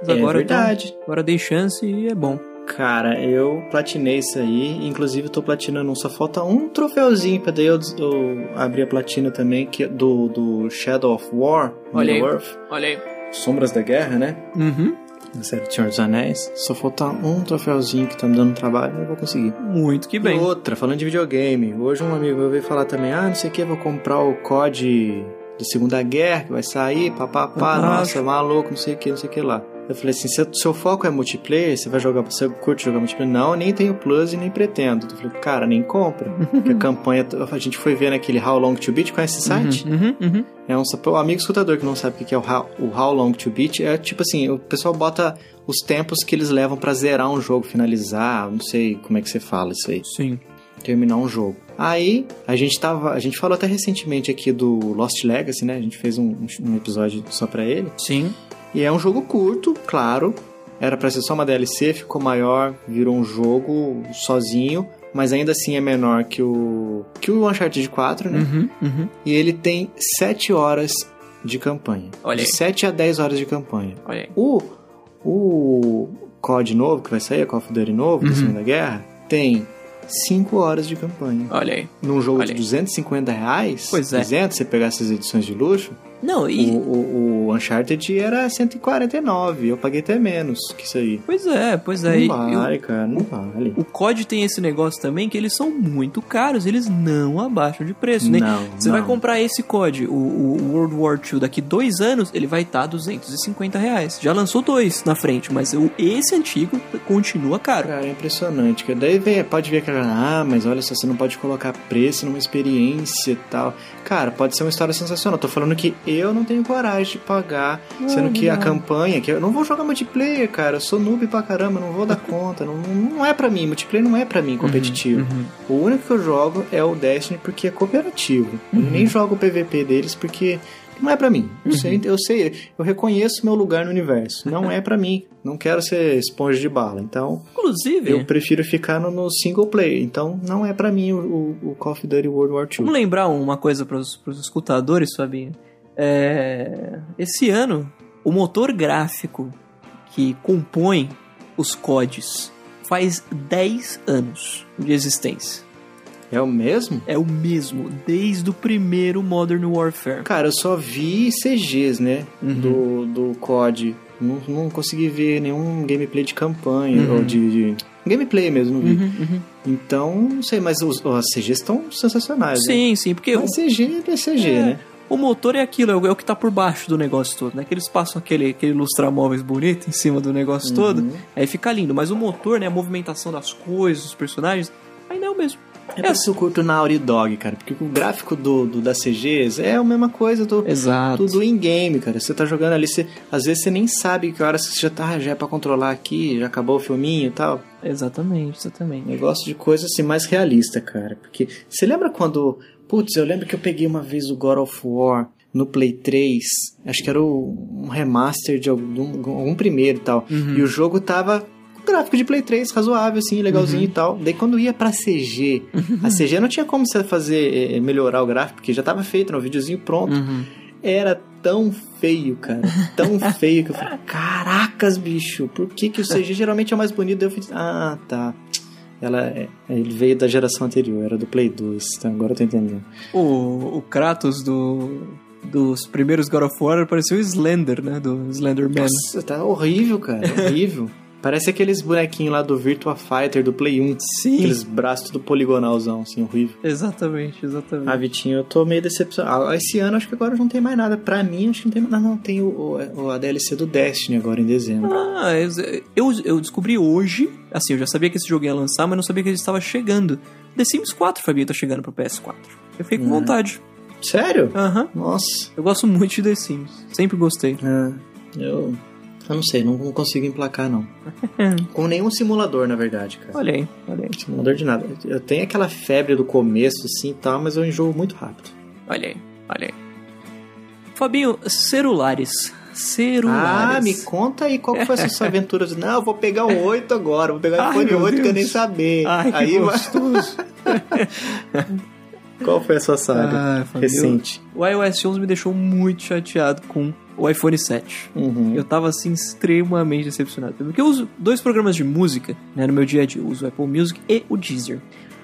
Mas É agora, verdade. então, agora dei chance e é bom. Cara, eu platinei isso aí. Inclusive, eu tô platinando. Só falta um troféuzinho pra daí eu, eu abrir a platina também, que é do, do Shadow of War, Olha aí. Middle-earth. Olha aí. Sombras da Guerra, né? Uhum. Na série Senhor dos Anéis. Só falta um troféuzinho que tá me dando trabalho, eu vou conseguir. Muito que bem. E outra, falando de videogame, hoje um amigo meu veio falar também, ah, não sei o que, vou comprar o COD da Segunda Guerra, que vai sair, papapá, Fantástico. nossa, maluco, não sei o que, não sei o que lá. Eu falei assim, se o seu foco é multiplayer, você vai jogar, você curte jogar multiplayer? Não, nem tenho Plus e nem pretendo. Eu falei, cara, nem compra. Porque a campanha, a gente foi ver naquele How Long to Beat, conhece esse site? Uhum, uhum. É um o amigo escutador que não sabe o que é o How, o How Long to Beat. É tipo assim, o pessoal bota os tempos que eles levam pra zerar um jogo, finalizar, não sei como é que você fala isso aí, Sim. terminar um jogo. Aí, a gente tava, a gente falou até recentemente aqui do Lost Legacy, né? A gente fez um, um episódio só pra ele. Sim. E é um jogo curto, claro. Era pra ser só uma DLC, ficou maior, virou um jogo sozinho, mas ainda assim é menor que o que o Uncharted 4, né? Uhum, uhum. E ele tem 7 horas de campanha. Olha de aí. 7 a 10 horas de campanha. Olha aí. O, o COD novo, que vai sair, Call of Duty novo, da Uhum. Segunda Guerra, tem 5 horas de campanha. Olha aí. Num jogo Olha de aí. 250 reais, Pois é. 200, você pegar essas edições de luxo, Não, e. o, o, o Uncharted era 149, eu paguei até menos que isso aí. Pois é, pois é. Não vale, cara, não vale. o, COD tem esse negócio também que eles são muito caros, eles não abaixam de preço, né? Não, Você não. vai comprar esse COD, o, o World War II, daqui dois anos, ele vai estar 250 reais. Já lançou dois na frente, mas o, esse antigo continua caro. Cara, é impressionante. Que daí vem, pode ver aquela, ah, mas olha só, você não pode colocar preço numa experiência e tal. Cara, pode ser uma história sensacional. Tô falando que eu não tenho coragem de pagar, sendo que a campanha, que eu não vou jogar multiplayer, cara. Eu sou noob pra caramba, não vou dar conta. Não, não é pra mim, multiplayer não é pra mim competitivo. O único que eu jogo é o Destiny porque é cooperativo. Eu nem jogo o PVP deles porque não é pra mim. Eu, sei, eu sei, eu reconheço meu lugar no universo. Não é pra mim. Não quero ser esponja de bala. Então, Inclusive, eu prefiro ficar no, no single player. Então, não é pra mim o, o, Call of Duty World War II. vamos lembrar uma coisa pros, pros escutadores, Fabinho. É, esse ano, o motor gráfico que compõe os CODs faz 10 anos de existência. É o mesmo? É o mesmo, desde o primeiro Modern Warfare. Cara, eu só vi CGs, né? Uhum. Do, do COD. Não, não consegui ver nenhum gameplay de campanha Uhum. ou de, de- Gameplay mesmo, não vi. Uhum, uhum. Então, não sei, mas os, as CGs estão sensacionais. né? Sim, sim, porque Mas CG é CG, É. né? O motor é aquilo, é o, é que tá por baixo do negócio todo, né? Que eles passam aquele, aquele lustramóveis bonito em cima do negócio todo, aí fica lindo. Mas o motor, né, a movimentação das coisas, dos personagens, ainda é o mesmo. É por isso que eu curto Naughty Dog, cara. Porque o gráfico do, do das CGs é a mesma coisa do, Exato. tudo in-game, cara. Você tá jogando ali, você, às vezes você nem sabe que hora você já tá, já é pra controlar aqui, já acabou o filminho e tal. Exatamente, exatamente. Negócio de coisa assim mais realista, cara. Porque você lembra quando. Putz, eu lembro que eu peguei uma vez o God of War no Play 3. Acho que era um remaster de algum, algum primeiro e tal. E o jogo tava gráfico de Play 3 razoável, assim, legalzinho e tal. Daí quando ia pra CG, a CG não tinha como você fazer eh, melhorar o gráfico, porque já tava feito, no videozinho pronto. Uhum. Era tão feio, cara. Tão feio que eu falei, caracas, bicho, por que, que o CG geralmente é o mais bonito? Daí eu falei, ah, tá. Ela, é- ele veio da geração anterior, era do Play 2, então agora eu tô entendendo. O, o Kratos do, dos primeiros God of War parecia o Slender, né? Do Slenderman. Nossa, tá horrível, cara, horrível. Parece aqueles bonequinhos lá do Virtua Fighter do Play 1. Sim. Aqueles braços tudo poligonalzão, assim, horrível. Exatamente, exatamente. Ah, Vitinho, eu tô meio decepcionado. Ah, Esse ano acho que agora não tem mais nada. Pra mim, acho que não tem mais nada. Não, tem o, o, a DLC do Destiny agora em dezembro. Ah, eu, eu descobri hoje, assim, eu já sabia que esse jogo ia lançar, mas não sabia que ele estava chegando. The Sims 4, Fabinho, tá chegando pro PS4. Eu fiquei com Hum. vontade. Sério? Aham. Nossa. Eu gosto muito de The Sims. Sempre gostei. É, eu. Eu não sei, não, não consigo emplacar, não. Com nenhum simulador, na verdade, cara. Olha aí, olha aí, Simulador de nada. Eu tenho aquela febre do começo, assim e tal, mas eu enjoo muito rápido. olha aí, olha aí. Fabinho, celulares. Celulares. Ah, me conta aí qual que foi essa sua aventura. Não, eu vou pegar o 8 agora, vou pegar o iPhone meu 8 que eu nem saber. Ai, que aí, gostoso. qual foi a sua saga Ah, recente? O iOS 11 me deixou muito chateado com o iPhone 7. Uhum. Eu tava assim extremamente decepcionado. Porque eu uso dois programas de música né, no meu dia a dia. Eu uso o Apple Music e o Deezer.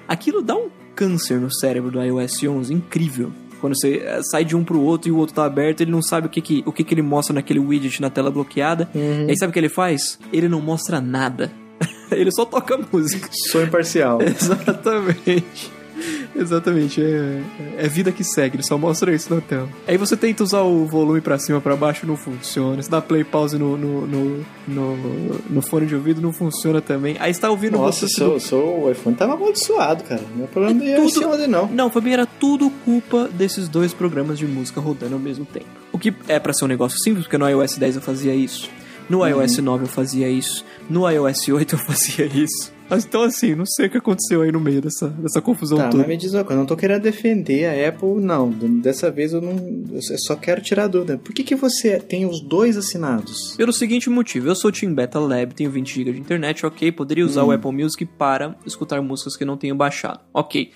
Aquilo dá um câncer no cérebro do iOS 11 incrível. Quando você eh, sai de um pro outro e o outro tá aberto, ele não sabe o que que, o que, que ele mostra naquele widget na tela bloqueada. Uhum. E aí sabe o que ele faz? Ele não mostra nada. ele só toca música. Sou imparcial. Exatamente. Exatamente, é, é vida que segue, ele só mostra isso na tela. Aí você tenta usar o volume pra cima, pra baixo, não funciona. Você dá play pause no, no, no, no, no fone de ouvido, não funciona também. Aí você tá ouvindo Nossa, você seu, seu iPhone tava amaldiçoado, cara. Não é problema do iOS tudo- 11, não. Não, Fabinho, era tudo culpa desses dois programas de música rodando ao mesmo tempo. O que é pra ser um negócio simples, porque no iOS 10 eu fazia isso. No Uhum. iOS 9 eu fazia isso. No iOS 8 eu fazia isso. Mas então assim, não sei o que aconteceu aí no meio dessa, dessa confusão Tá, toda. mas me diz uma coisa, eu não tô querendo defender a Apple, não. Dessa vez eu não. Eu só quero tirar a dúvida. Por que, que você tem os dois assinados? Pelo seguinte motivo, eu sou Team Beta Lab, tenho 20 GB de internet, ok, poderia usar o Apple Music para escutar músicas que não tenho baixado, ok.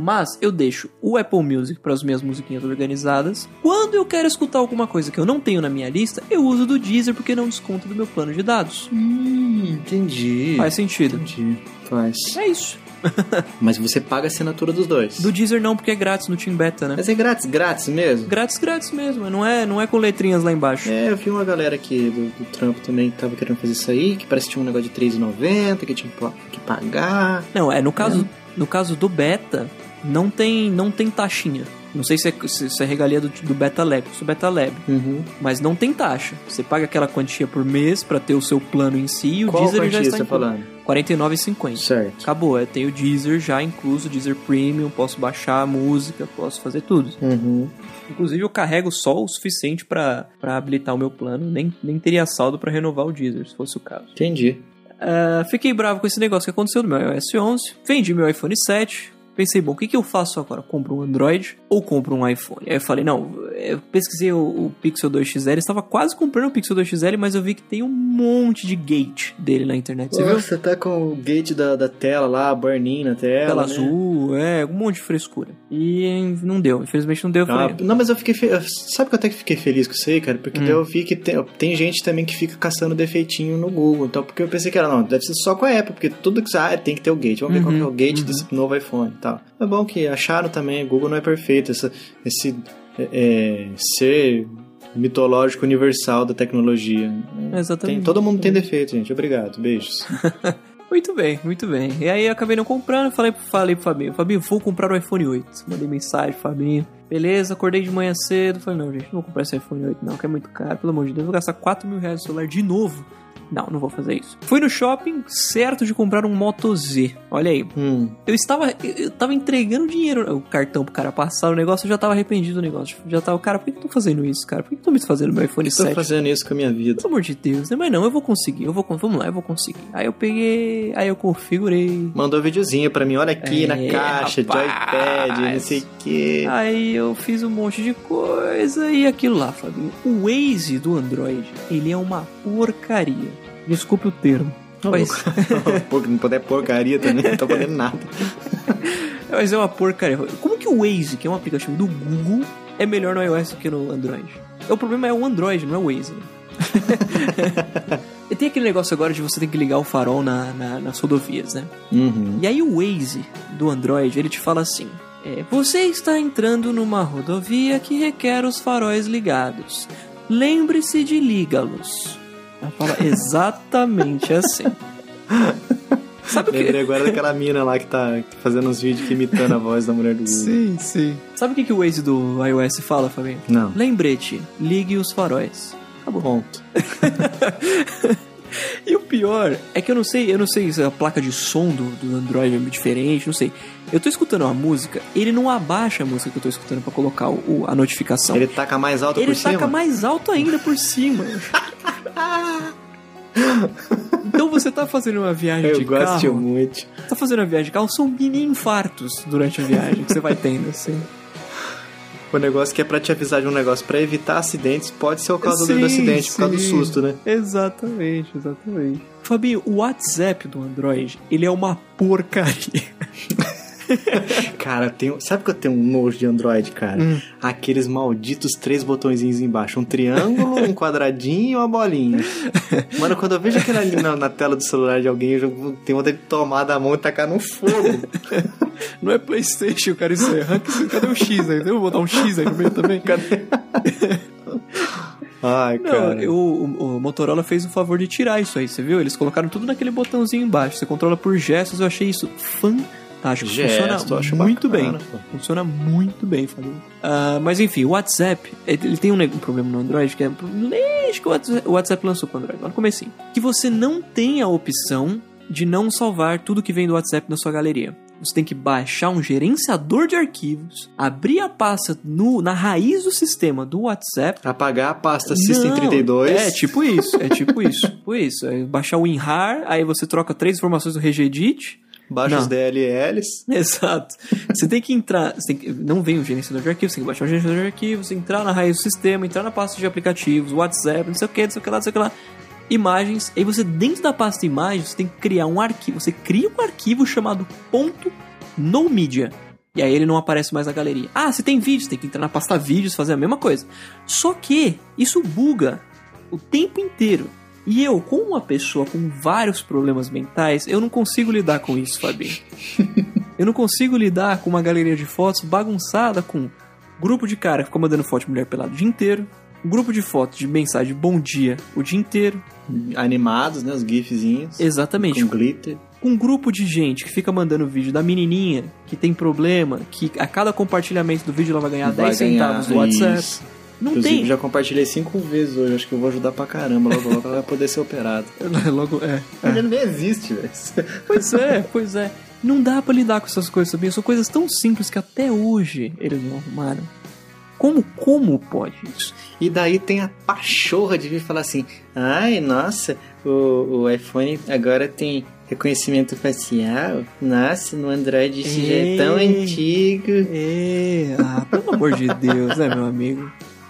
Mas eu deixo o Apple Music para as minhas musiquinhas organizadas. Quando eu quero escutar alguma coisa que eu não tenho na minha lista, eu uso do Deezer porque não desconta do meu plano de dados. Hum, entendi. Faz sentido. Entendi. Faz. É isso. Mas você paga a assinatura dos dois. Do Deezer não, porque é grátis no Team Beta, né? Mas é grátis, grátis mesmo? Grátis, grátis mesmo, não é, não é com letrinhas lá embaixo. É, eu vi uma galera aqui do, do trampo também que tava querendo fazer isso aí, que parece que tinha um negócio de R$3,90, que tinha que pa- que pagar. Não, é no caso, no caso do beta, não tem, não tem taxinha. Não sei se é, se é regalia do, do Beta Lab, do Beta Lab, Uhum. mas não tem taxa. Você paga aquela quantia por mês pra ter o seu plano em si e o Qual Deezer já está você tá incluso. falando? R$ 49,50. Certo. Acabou, eu tenho o Deezer já incluso, Deezer Premium, posso baixar a música, posso fazer tudo. Uhum. Inclusive eu carrego só o suficiente pra pra habilitar o meu plano, nem, nem teria saldo pra renovar o Deezer, se fosse o caso. Entendi. Ah, fiquei bravo com esse negócio que aconteceu no meu iOS 11. Vendi meu iPhone 7. Pensei, bom, o que, que eu faço agora? Compro um Android ou compro um iPhone? Aí eu falei, não, eu pesquisei o, o Pixel 2 XL, estava quase comprando o Pixel 2 XL, mas eu vi que tem um monte de gate dele na internet. Você viu? Você tá com o gate da, da tela lá, burn-in na tela. Tela né? azul, é, um monte de frescura. E não deu, infelizmente não deu. Eu Ah, não, mas eu fiquei. fe- Sabe que eu até que fiquei feliz com isso aí, cara? Porque Hum. eu vi que tem, tem gente também que fica caçando defeitinho no Google. Então, porque eu pensei que era, não, deve ser só com a Apple, porque tudo que você. Ah, tem que ter o gate. Vamos ver qual que é o Uhum, gate uhum. desse novo iPhone e tal. É bom que acharam também, Google não é perfeito. Essa, esse é, é, ser mitológico universal da tecnologia. Exatamente. Tem, todo mundo tem defeito, gente. Obrigado. Beijos. Muito bem, muito bem. E aí eu acabei não comprando, falei, falei pro Fabinho, Fabinho, vou comprar o iPhone 8. Mandei mensagem pro Fabinho. Beleza, acordei de manhã cedo. Falei, não, gente, não vou comprar esse iPhone 8, não, que é muito caro, pelo amor de Deus, vou gastar 4 mil reais no celular de novo. Não, não vou fazer isso. Fui no shopping, certo de comprar um Moto Z. Olha aí. Hum. Eu estava, eu tava entregando dinheiro, o cartão pro cara passar o negócio, eu já tava arrependido do negócio. Já tava, cara, por que que eu tô fazendo isso, cara? Por que que eu tô me fazendo meu iPhone Estou 7? fazendo isso com a minha vida. Pelo amor de Deus, né? Mas não, eu vou conseguir, eu vou, vamos lá, eu vou conseguir. Aí eu peguei, aí eu configurei. Mandou um videozinho pra mim, olha aqui É, na caixa de rapaz. iPad, não sei o quê. Aí eu fiz um monte de coisa e aquilo lá, Fabinho. O Waze do Android, ele é uma porcaria. Desculpe o termo. Mas, Pô, não puder porcaria também, não tô podendo nada. mas é uma porcaria. Como que o Waze, que é um aplicativo do Google, é melhor no iOS do que no Android? O problema é o Android, não é o Waze. né? e tem aquele negócio agora de você ter que ligar o farol na, na- nas rodovias, né? Uhum. E aí o Waze do Android, ele te fala assim: é, você está entrando numa rodovia que requer os faróis ligados. Lembre-se de ligá-los. Ela fala exatamente assim. Sabe o que? Lembrei agora daquela mina lá que tá fazendo uns vídeos que imitando a voz da mulher do Google. Sim, sim. Sabe o que, que o Waze do iOS fala, Fabinho? Não. Lembrete, ligue os faróis. Acabou. Ponto. E o pior é que eu não sei, eu não sei se a placa de som do, do Android é diferente, não sei. Eu tô escutando uma música, ele não abaixa a música que eu tô escutando pra colocar o, a notificação. Ele taca mais alto Ele por taca cima? mais alto ainda por cima. então você tá fazendo uma viagem Eu de gosto carro, muito. tá fazendo uma viagem de carro, são mini infartos durante a viagem que você vai tendo, assim. O negócio que é pra te avisar de um negócio pra evitar acidentes pode ser o causador Sim, do acidente, por causa do sim. susto, né? Exatamente, exatamente. Fabinho, o WhatsApp do Android, ele é uma porcaria. Cara, tem, sabe que eu tenho um nojo de Android, cara? Hum. Aqueles malditos três botõezinhos embaixo. Um triângulo, um quadradinho e uma bolinha. Mano, quando eu vejo aquilo ali na, na tela do celular de alguém, eu tenho vontade de tomar da mão e tacar no fogo. Não é Playstation, cara, isso é rank, cadê o X aí? Eu vou botar um X aí no meio também? Cadê? Ai, Não, cara. eu- o, o Motorola fez o favor de tirar isso aí, você viu? Eles colocaram tudo naquele botãozinho embaixo. Você controla por gestos, eu achei isso fantástico. Gesto, Funciona muito bacana, bem. pô. Funciona muito bem, Fabinho. Ah, mas enfim, o WhatsApp, ele tem um, problema no Android que é desde que o WhatsApp, o lançou pro Android, lá no comecinho. Que você não tem a opção de não salvar tudo que vem do WhatsApp na sua galeria. Você tem que baixar um gerenciador de arquivos, abrir a pasta no, na raiz do sistema do WhatsApp Apagar a pasta System não, 32. É tipo isso, é tipo isso. Tipo isso. Baixar o WinRAR, aí você troca três informações do Regedit. Baixa Não. os DLLs. Exato. Você tem que entrar. Tem que- não vem o gerenciador de arquivos, você tem que baixar o gerenciador de arquivos, entrar na raiz do sistema, entrar na pasta de aplicativos, WhatsApp, não sei o que, não sei o que lá, não sei o que lá. Imagens. Aí você, dentro da pasta imagens, você tem que criar um arquivo. Você cria um arquivo chamado ponto no media. E aí ele não aparece mais na galeria. Ah, se tem vídeos, tem que entrar na pasta vídeos, fazer a mesma coisa. Só que isso buga o tempo inteiro. E eu, como uma pessoa com vários problemas mentais, eu não consigo lidar com isso, Fabinho. eu não consigo lidar com uma galeria de fotos bagunçada com grupo de cara que ficou mandando foto de mulher pelada o dia inteiro, um grupo de fotos de mensagem bom dia o dia inteiro. Animados, né? Os gifzinhos. Exatamente. Com glitter. um grupo de gente que fica mandando vídeo da menininha que tem problema, que a cada compartilhamento do vídeo ela vai ganhar Vai 10 centavos do ganhar WhatsApp. isso. Não Inclusive, tem. já compartilhei cinco vezes hoje. Acho que eu vou ajudar pra caramba. Logo, logo ela vai poder ser operada. Logo, é. Ele nem existe, velho. Pois é, pois é. Não dá pra lidar com essas coisas, sabia? São coisas tão simples que até hoje eles não arrumaram. Como, como pode isso? E daí tem a pachorra de vir falar assim: ai, nossa, o, o iPhone agora tem reconhecimento facial. Nossa, no Android isso já é tão Ei. antigo. É, ah, pelo amor de Deus, né, meu amigo?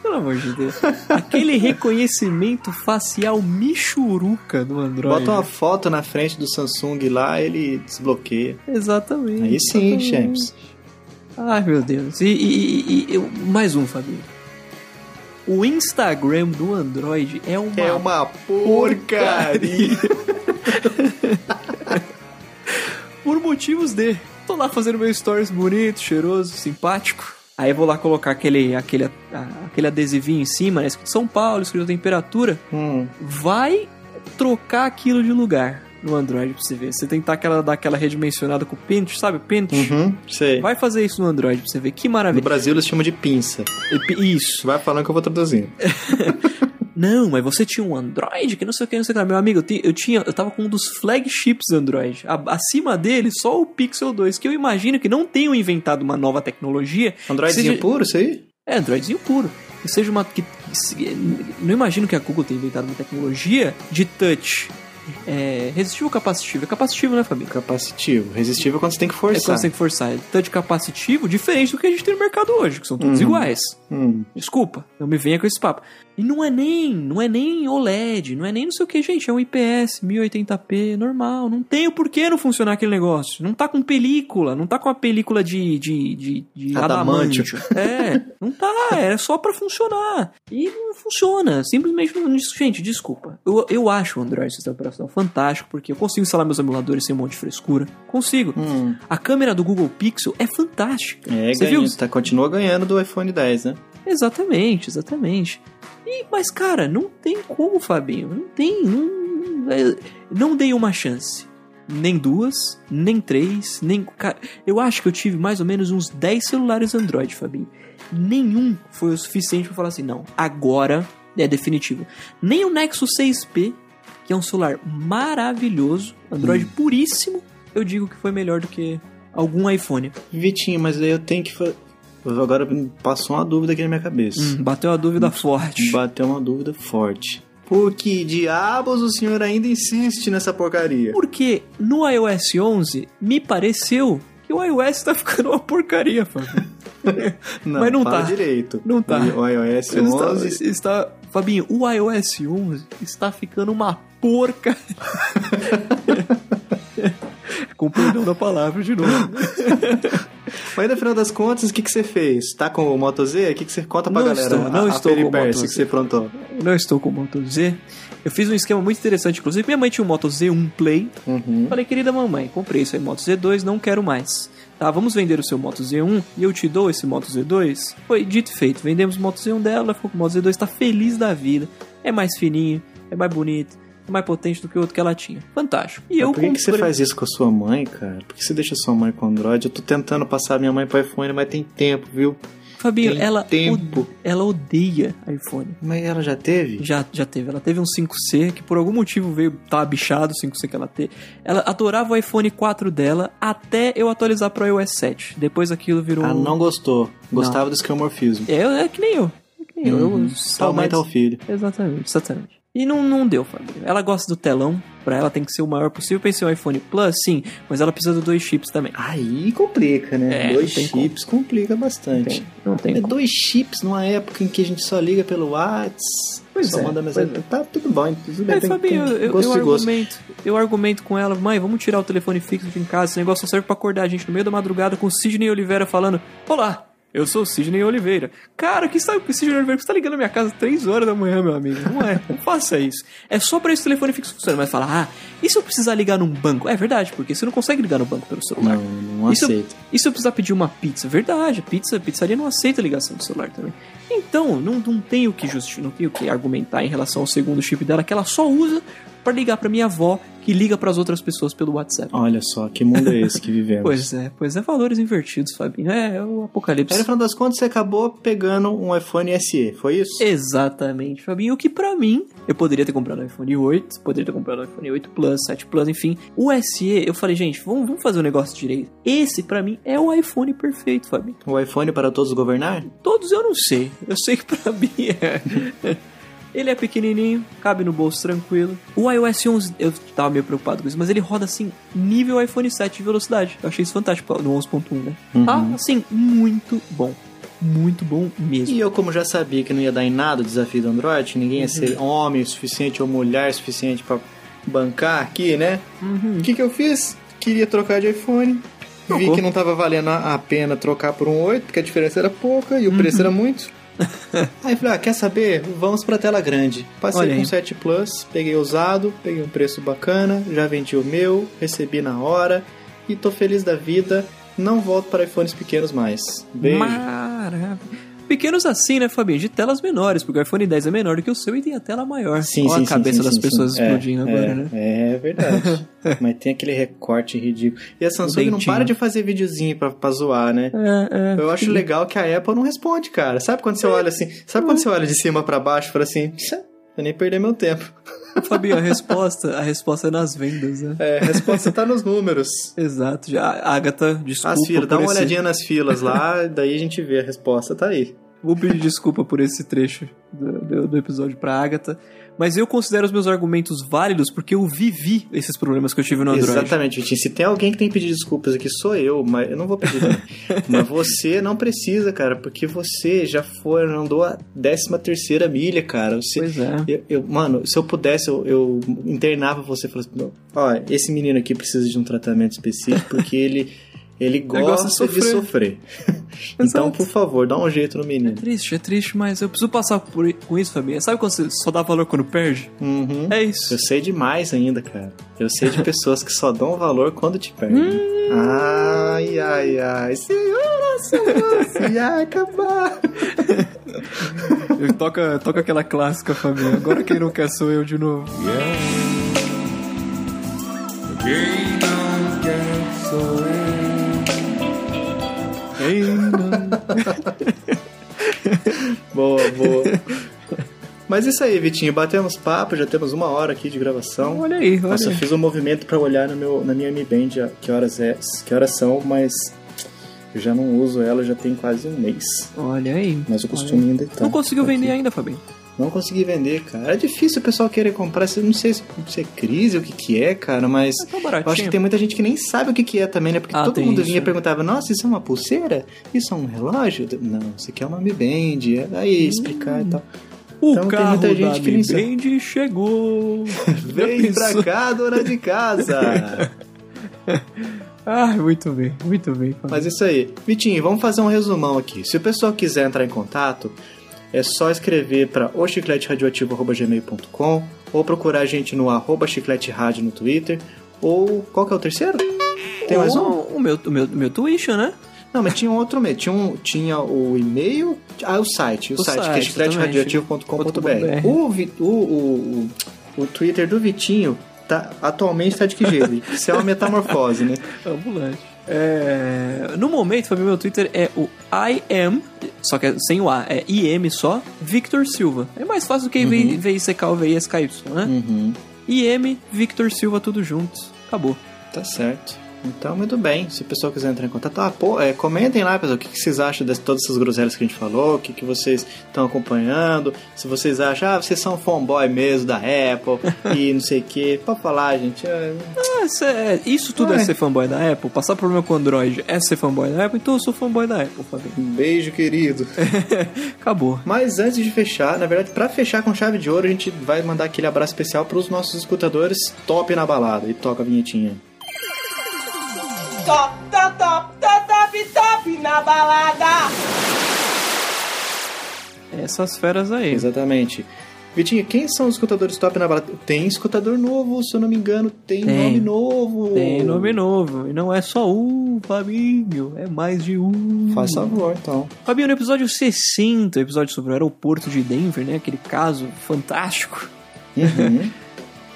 Pelo amor de Deus. Aquele reconhecimento facial michuruca do Android. Bota uma foto na frente do Samsung lá, ele desbloqueia. Exatamente. Aí sim, exatamente. champs. Ai, meu Deus. E, e- e- eu- mais um, Fabinho. O Instagram do Android é uma, É uma porcaria. por motivos de. Tô lá fazendo meu stories bonito, cheiroso, simpático. Aí eu vou lá colocar aquele, aquele, aquele adesivinho em cima, né? Escrito São Paulo, escrito temperatura. Hum, Vai trocar aquilo de lugar no Android pra você ver. Você tentar aquela, dar aquela redimensionada com o Paint, sabe? Paint. uhum, sei. Vai fazer isso no Android pra você ver. Que No maravilha. Brasil eles chamam de pinça. Isso. Vai falando que eu vou traduzindo. Não, mas você tinha um Android que não sei o que, não sei o que. Meu amigo, eu, ti- eu tinha, eu tava com um dos flagships Android. A- acima dele, só o Pixel 2, que eu imagino que não tenham inventado uma nova tecnologia. Androidzinho seja- puro, isso aí? É, Androidzinho puro. Que seja uma. Que, não imagino que a Google tenha inventado uma tecnologia de touch. É, resistível ou capacitivo? É capacitivo, né, Fabinho? Capacitivo. Resistível é quando você tem que É forçar. quando você tem que forçar. Touch capacitivo, diferente do que a gente tem no mercado hoje, que são todos iguais. Hum. Desculpa, não me venha com esse papo. E não é nem, não é nem OLED, não é nem não sei o que, gente, é um IPS 1080p normal, não tem o porquê não funcionar aquele negócio. Não tá com película, não tá com a película de de, de, de Adamantio. adamantio. É, não tá, é só pra funcionar. E não funciona, simplesmente não, gente, desculpa. Eu, eu acho o Android sistema operacional fantástico porque eu consigo instalar meus emuladores sem um monte de frescura. Consigo. Hum. A câmera do Google Pixel é fantástica. É, Você ganha, viu? tá, continua ganhando do iPhone 10, né? Exatamente, exatamente. E, mas, cara, não tem como, Fabinho. Não tem. Não, é, não dei uma chance. Nem duas, nem três, nem. ca- Eu acho que eu tive mais ou menos uns 10 celulares Android, Fabinho. Nenhum foi o suficiente pra falar assim, não, agora é definitivo. Nem o Nexus 6P, que é um celular maravilhoso, Android puríssimo, eu digo que foi melhor do que algum iPhone. Vitinho, mas aí eu tenho que. Agora passou uma dúvida aqui na minha cabeça. Hum, bateu a dúvida forte. Bateu uma dúvida forte. Por que diabos o senhor ainda insiste nessa porcaria? Porque no iOS 11 me pareceu que o iOS tá ficando uma porcaria, Fábio. Mas não tá. direito. Não tá. O iOS 11 Está, está, Fabinho, o iOS 11 está ficando uma porca. Com perdão da palavra de novo. Mas no final das contas, o que, que você fez? Tá com o Moto Z? O que, que você conta pra Não galera? estou, não a, estou a com o Moto que Z. você aprontou. Eu não estou com o Moto Z. Eu fiz um esquema muito interessante, inclusive. Minha mãe tinha um Moto Z1 Play. Uhum. Falei, querida mamãe, comprei isso aí, Moto Z2, não quero mais. Tá, vamos vender o seu Moto Z1 e eu te dou esse Moto Z2? Foi dito e feito. Vendemos o Moto Z1 dela, ela ficou com o Moto Z2, tá feliz da vida. É mais fininho, é mais bonito, mais potente do que o outro que ela tinha. Fantástico. E eu Por que, que você comprei- faz isso com a sua mãe, cara? Por que você deixa sua mãe com Android? Eu tô tentando passar minha mãe pro iPhone, mas tem tempo, viu? Fabinho, Tem ela, tempo. od- ela odeia iPhone. Mas ela já teve? Já, já teve. Ela teve um 5C, que por algum motivo veio tá bichado o 5C que ela teve. Ela adorava o iPhone 4 dela até eu atualizar pro iOS 7. Depois aquilo virou. Ah, não gostou. Gostava do escamorfismo. É, é que nem eu. É que nem eu. eu. Uhum. Tal mãe, tal filho. Exatamente, exatamente. E não, não deu, Fabinho. Ela gosta do telão, pra ela tem que ser o maior possível. Pensei um iPhone Plus, sim, mas ela precisa de dois chips também. Aí complica, né? É, dois não chips complica bastante. Tem, não tem É como. dois chips numa época em que a gente só liga pelo WhatsApp. Pois só é, manda mensagem. Tá tudo bom, tudo bem. É, tem, Fabinho, tem eu, eu, gosto de gosto. argumento, eu argumento com ela, mãe, vamos tirar o telefone fixo de em casa, esse negócio só serve pra acordar a gente no meio da madrugada com o Sidney Oliveira falando, olá, eu sou o Sidney Oliveira. Cara, que sabe que o Sidney Oliveira você tá ligando na minha casa 3 horas da manhã, meu amigo. Não é, não faça isso. É só pra esse telefone fixo funcionar. Mas fala, ah, e se eu precisar ligar num banco? É verdade, porque você não consegue ligar no banco pelo celular. Não, não Isso- aceito. E se eu precisar pedir uma pizza? Verdade, pizza, pizzaria não aceita ligação do celular também. Então, não, não tem o que justificar, não tem o que argumentar em relação ao segundo chip dela, que ela só usa pra ligar pra minha avó, que liga pras outras pessoas pelo WhatsApp. Olha só, que mundo é esse que vivemos. Pois é, pois é, valores invertidos, Fabinho. É, é o Aí, apocalipse. no final das contas, você acabou pegando um iPhone SE, foi isso? Exatamente, Fabinho. O que pra mim, eu poderia ter comprado o iPhone 8, poderia ter comprado o iPhone 8 Plus, 7 Plus, enfim. O SE, eu falei, gente, vamos, vamos fazer o negócio direito. Esse, pra mim, é o iPhone perfeito, Fabinho. O iPhone para todos governar? Todos eu não sei. Eu sei que pra mim é. Ele é pequenininho, cabe no bolso tranquilo. O iOS 11, eu tava meio preocupado com isso, mas ele roda assim, nível iPhone 7 de velocidade. Eu achei isso fantástico no 11.1, né? Tá, assim, muito bom. Muito bom mesmo. E eu, como já sabia que não ia dar em nada o desafio do Android, ninguém ia ser homem o suficiente ou mulher o suficiente pra bancar aqui, né? O que que eu fiz? Queria trocar de iPhone. Vi Trocou. que não tava valendo a a pena trocar por um 8, porque a diferença era pouca e o preço era muito. Aí falei, ah, quer saber? Vamos pra tela grande. Passei Olha com aí. o 7 Plus, peguei usado, peguei um preço bacana, já vendi o meu, recebi na hora e tô feliz da vida. Não volto para iPhones pequenos mais. Beijo. Maravilha. Pequenos assim, né, Fabinho? De telas menores, porque o iPhone 10 é menor do que o seu e tem a tela maior. Sim, Olha sim, a cabeça sim, das pessoas sim. explodindo É, agora, é, né? É verdade. Mas tem aquele recorte ridículo. E a Samsung não para de fazer videozinho pra, pra zoar, né? É, é. Eu acho legal que a Apple não responde, cara. Sabe quando você olha assim? Sabe quando você olha de cima pra baixo e fala assim? "Tchê, Eu nem perder meu tempo. Fabinho, a resposta, a resposta é nas vendas, né? É, a resposta tá nos números. Exato. Já, Agatha, desculpa. As filas, dá uma esse- olhadinha nas filas lá, daí a gente vê a resposta, tá aí. Vou pedir desculpa por esse trecho do, do- do episódio pra Agatha. Mas eu considero os meus argumentos válidos porque eu vivi esses problemas que eu tive no Android. Exatamente, Vitinho. Se tem alguém que tem que pedir desculpas aqui, sou eu, mas eu não vou pedir mas você não precisa, cara, porque você já foi, andou a 13 terceira milha, cara. Você, Pois é. eu, eu- mano, se eu pudesse, eu, eu internava você e falasse, "Não, ó, esse menino aqui precisa de um tratamento específico porque ele, ele gosta gosta de de sofrer. então, por favor, dá um jeito no menino. Triste, é triste, mas eu preciso passar por, com isso, Fabinho. Sabe quando você só dá valor quando perde? Uhum. É isso. Eu sei demais ainda, cara. Eu sei de pessoas que só dão valor quando te perdem. Ai, ai, ai. Senhora, senhora, se acabar. Toca, toca aquela clássica, Fabinho. Agora quem não quer sou eu de novo. Quem não... Boa, boa. Mas isso aí, Vitinho, batemos papo, já temos uma hora aqui de gravação. Olha aí, olha Nossa, eu aí. fiz um movimento pra olhar no meu, na minha Mi Band que horas é, que horas são, mas eu já não uso ela já tem quase um mês. Olha aí. Mas o costume ainda tá. Não conseguiu aqui. vender ainda, Fabinho. Não consegui vender, cara. É difícil o pessoal querer comprar. Não sei se, se é crise, o que que é, cara, mas Tá eu acho que tem muita gente que nem sabe o que que é também, né? Porque Ah, todo tem mundo isso, vinha e perguntava, nossa, isso é uma pulseira? Isso é um relógio? Não, isso aqui é uma Mi Band. Aí, explicar e tal. O Então, tem carro muita da gente sabe. Mi Band chegou. Vem pra cá, dona de casa! Ah, muito bem, muito bem. Mas isso aí. Vitinho, vamos fazer um resumão aqui. Se o pessoal quiser entrar em contato, é só escrever para ochicleteradioativo.gmail.com ou procurar a gente no arroba chiclete rádio no Twitter. Ou qual que é o terceiro? Tem mais um? O, meu, o meu, o meu Twitch, né? Não, mas tinha um outro meio. Tinha, um, tinha o e-mail. Ah, o site. O, O site, que é site, chicleteradioativo.com.br. O, o, o, o, Twitter do Vitinho tá, atualmente tá de que jeito? Isso é uma metamorfose, né? Ambulante. É, no momento, Fabinho, meu Twitter é o I am, só que é sem o A, é IM só, Victor Silva. É mais fácil do que Uhum. VICK ou VISKY, né? Uhum. IM, Victor Silva, tudo junto. Acabou. Tá certo. Então, muito bem. Se o pessoal quiser entrar em contato, ah, pô, é, comentem lá, pessoal, o que, que vocês acham de todas essas groselhas que a gente falou, o que, que vocês estão acompanhando, se vocês acham, ah, vocês são fanboy mesmo da Apple e não sei o que. Pode falar, gente. é, Ah, isso, é- isso tudo é ser fanboy da Apple. Passar problema com o Android é ser fanboy da Apple, então eu sou fanboy da Apple, Fabinho. Um beijo, querido. Acabou. Mas antes de fechar, na verdade, pra fechar com chave de ouro, a gente vai mandar aquele abraço especial pros nossos escutadores top na balada. E toca a vinhetinha. Top, top, top, top, top, top na balada. Essas feras aí. Exatamente. Vitinho, quem são os escutadores top na balada? Tem escutador novo, se eu não me engano, tem, Tem. nome novo. Tem nome novo. E não é só um, Fabinho. É mais de um. Faz favor, então. Fabinho, no episódio 60, episódio sobre o aeroporto de Denver, né? Aquele caso fantástico. Uhum.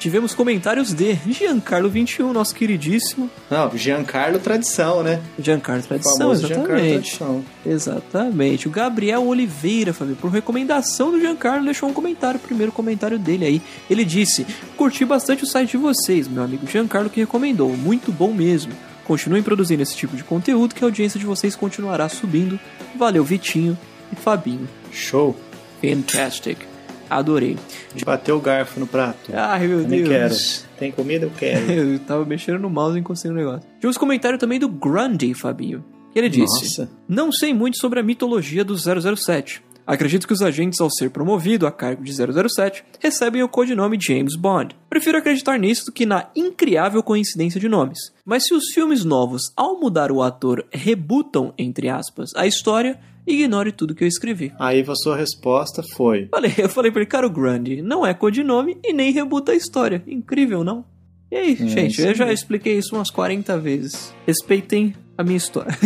Tivemos comentários de Giancarlo21, nosso queridíssimo. Não, Giancarlo Tradição, né? Giancarlo Tradição, Giancarlo exatamente. Tradição. Exatamente. O Gabriel Oliveira, Fabio, por recomendação do Giancarlo, deixou um comentário, o primeiro comentário dele aí. Ele disse: Curti bastante o site de vocês, meu amigo Giancarlo que recomendou. Muito bom mesmo. Continuem produzindo esse tipo de conteúdo que a audiência de vocês continuará subindo. Valeu, Vitinho e Fabinho. Show. Fantastic. Adorei. Bateu o garfo no prato. Ai, meu Também Deus. quero. Tem comida? Eu quero. Eu tava mexendo no mouse e encostei no negócio. Tivemos comentário também do Grundy, Fabinho. Ele disse: Nossa. Não sei muito sobre a mitologia do 007. Acredito que os agentes, ao ser promovido a cargo de 007, recebem o codinome James Bond. Prefiro acreditar nisso do que na incriável coincidência de nomes. Mas se os filmes novos, ao mudar o ator, rebutam, entre aspas, a história, ignore tudo que eu escrevi. Aí a sua resposta foi. Falei, eu falei pra ele, cara, o Grundy não é codinome e nem rebuta a história. Incrível, não? E aí, gente, É, isso eu já expliquei isso umas 40 vezes. Respeitem a minha história.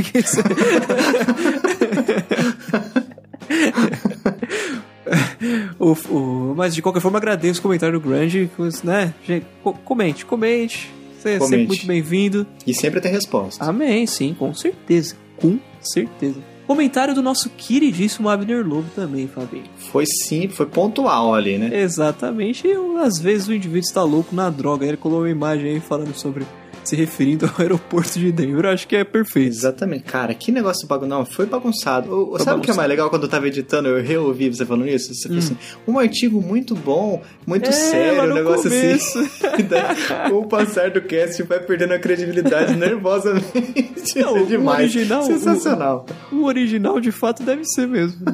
o, o- mas de qualquer forma, agradeço o comentário do Grande, né? Gente, co- comente, comente. Você é sempre muito bem-vindo. E sempre tem resposta. Amém, sim, com certeza. Com certeza. Comentário do nosso queridíssimo Abner Lobo também, Fabinho. Foi sim, foi pontual ali, né? Exatamente. E às vezes o indivíduo está louco na droga. Ele colocou uma imagem aí falando sobre. Se referindo ao aeroporto de Denver. Eu acho que é perfeito. Exatamente. Cara, que negócio bagunçado. Não, foi bagunçado. O- Foi sabe o que é bagunçado. mais legal quando eu tava editando? Eu reouvi você falando isso. Você falou assim: um artigo muito bom, muito Hum. É, sério, um negócio começo. assim. E daí, com o passar do cast, vai perdendo a credibilidade nervosamente. Não, é o demais. original- Sensacional. O original de fato deve ser mesmo.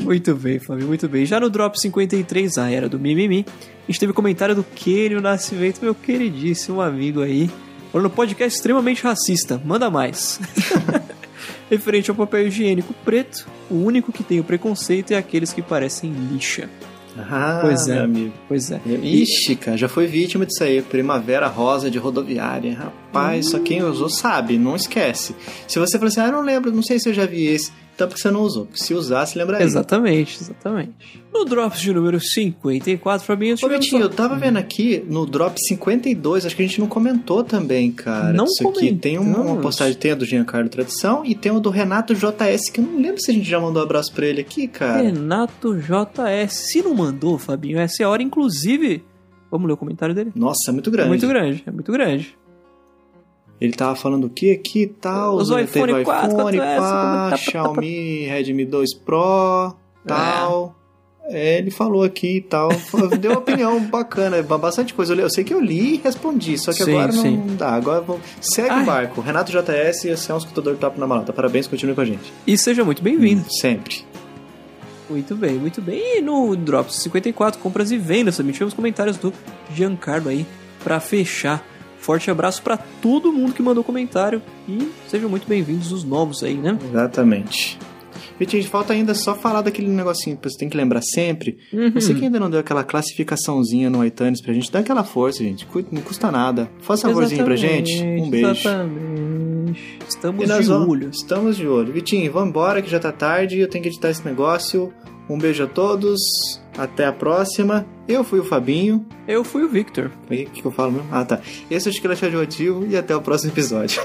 muito bem, Fábio, muito bem. Já no Drop 53, a era do Mimimi, a gente teve comentário do Kenio Nascimento, meu queridíssimo amigo aí. Falando podcast extremamente racista, manda mais. Referente ao papel higiênico preto, o único que tem o preconceito é aqueles que parecem lixa. Ah, Pois é. meu amigo. Pois é. Ixi, cara, já foi vítima disso aí. Primavera rosa de rodoviária. Rapaz, só quem usou sabe, não esquece. Se você falar assim, ah, não lembro, não sei se eu já vi esse. Então porque você não usou. Porque se usasse, lembraria. Exatamente, exatamente. No Drops de número 54, Fabinho, Ô, tivemos Vitinho, só- eu tava vendo aqui no Drop 52, acho que a gente não comentou também, cara. Não Isso aqui tem um- uma comentamos. postagem, tem a do Giancarlo Tradição e tem o do Renato JS, que eu não lembro se a gente já mandou um abraço pra ele aqui, cara. Renato JS. Se não mandou, Fabinho, essa é a hora, inclusive. Vamos ler o comentário dele? Nossa, é muito É grande. muito grande, é muito grande. Ele tava falando o que aqui tal? Os teve iPhone 4, iPhone, 4S, pá, tá, tá, tá. Xiaomi Redmi 2 Pro, tal. É, ele falou aqui e tal. Deu uma opinião bacana, bastante coisa. Eu sei que eu li e respondi, só que Sim, agora não sim. dá. Agora vamos... segue Ai. o barco. Renato JS, esse é um escutador top na malata. Parabéns, continue com a gente. E seja muito bem-vindo. Sempre. Muito bem, muito bem. E no Drops 54, compras e vendas, também tivemos comentários do Giancarlo aí pra fechar. Forte abraço pra todo mundo que mandou comentário e sejam muito bem-vindos os novos aí, né? Exatamente. Vitinho, falta ainda só falar daquele negocinho que você tem que lembrar sempre. Uhum. Você que ainda não deu aquela classificaçãozinha no iTunes pra gente, dá aquela força, gente. Não custa nada. Faz um favorzinho pra gente. Um beijo. Exatamente. Estamos de olho. Estamos de olho. Vitinho, vamos embora que já tá tarde. Eu tenho que editar esse negócio. Um beijo a todos. Até a próxima. Eu fui o Fabinho. Eu fui o Victor. O que eu falo mesmo? Ah, tá. Esse é o Esqueleto Radioativo e até o próximo episódio.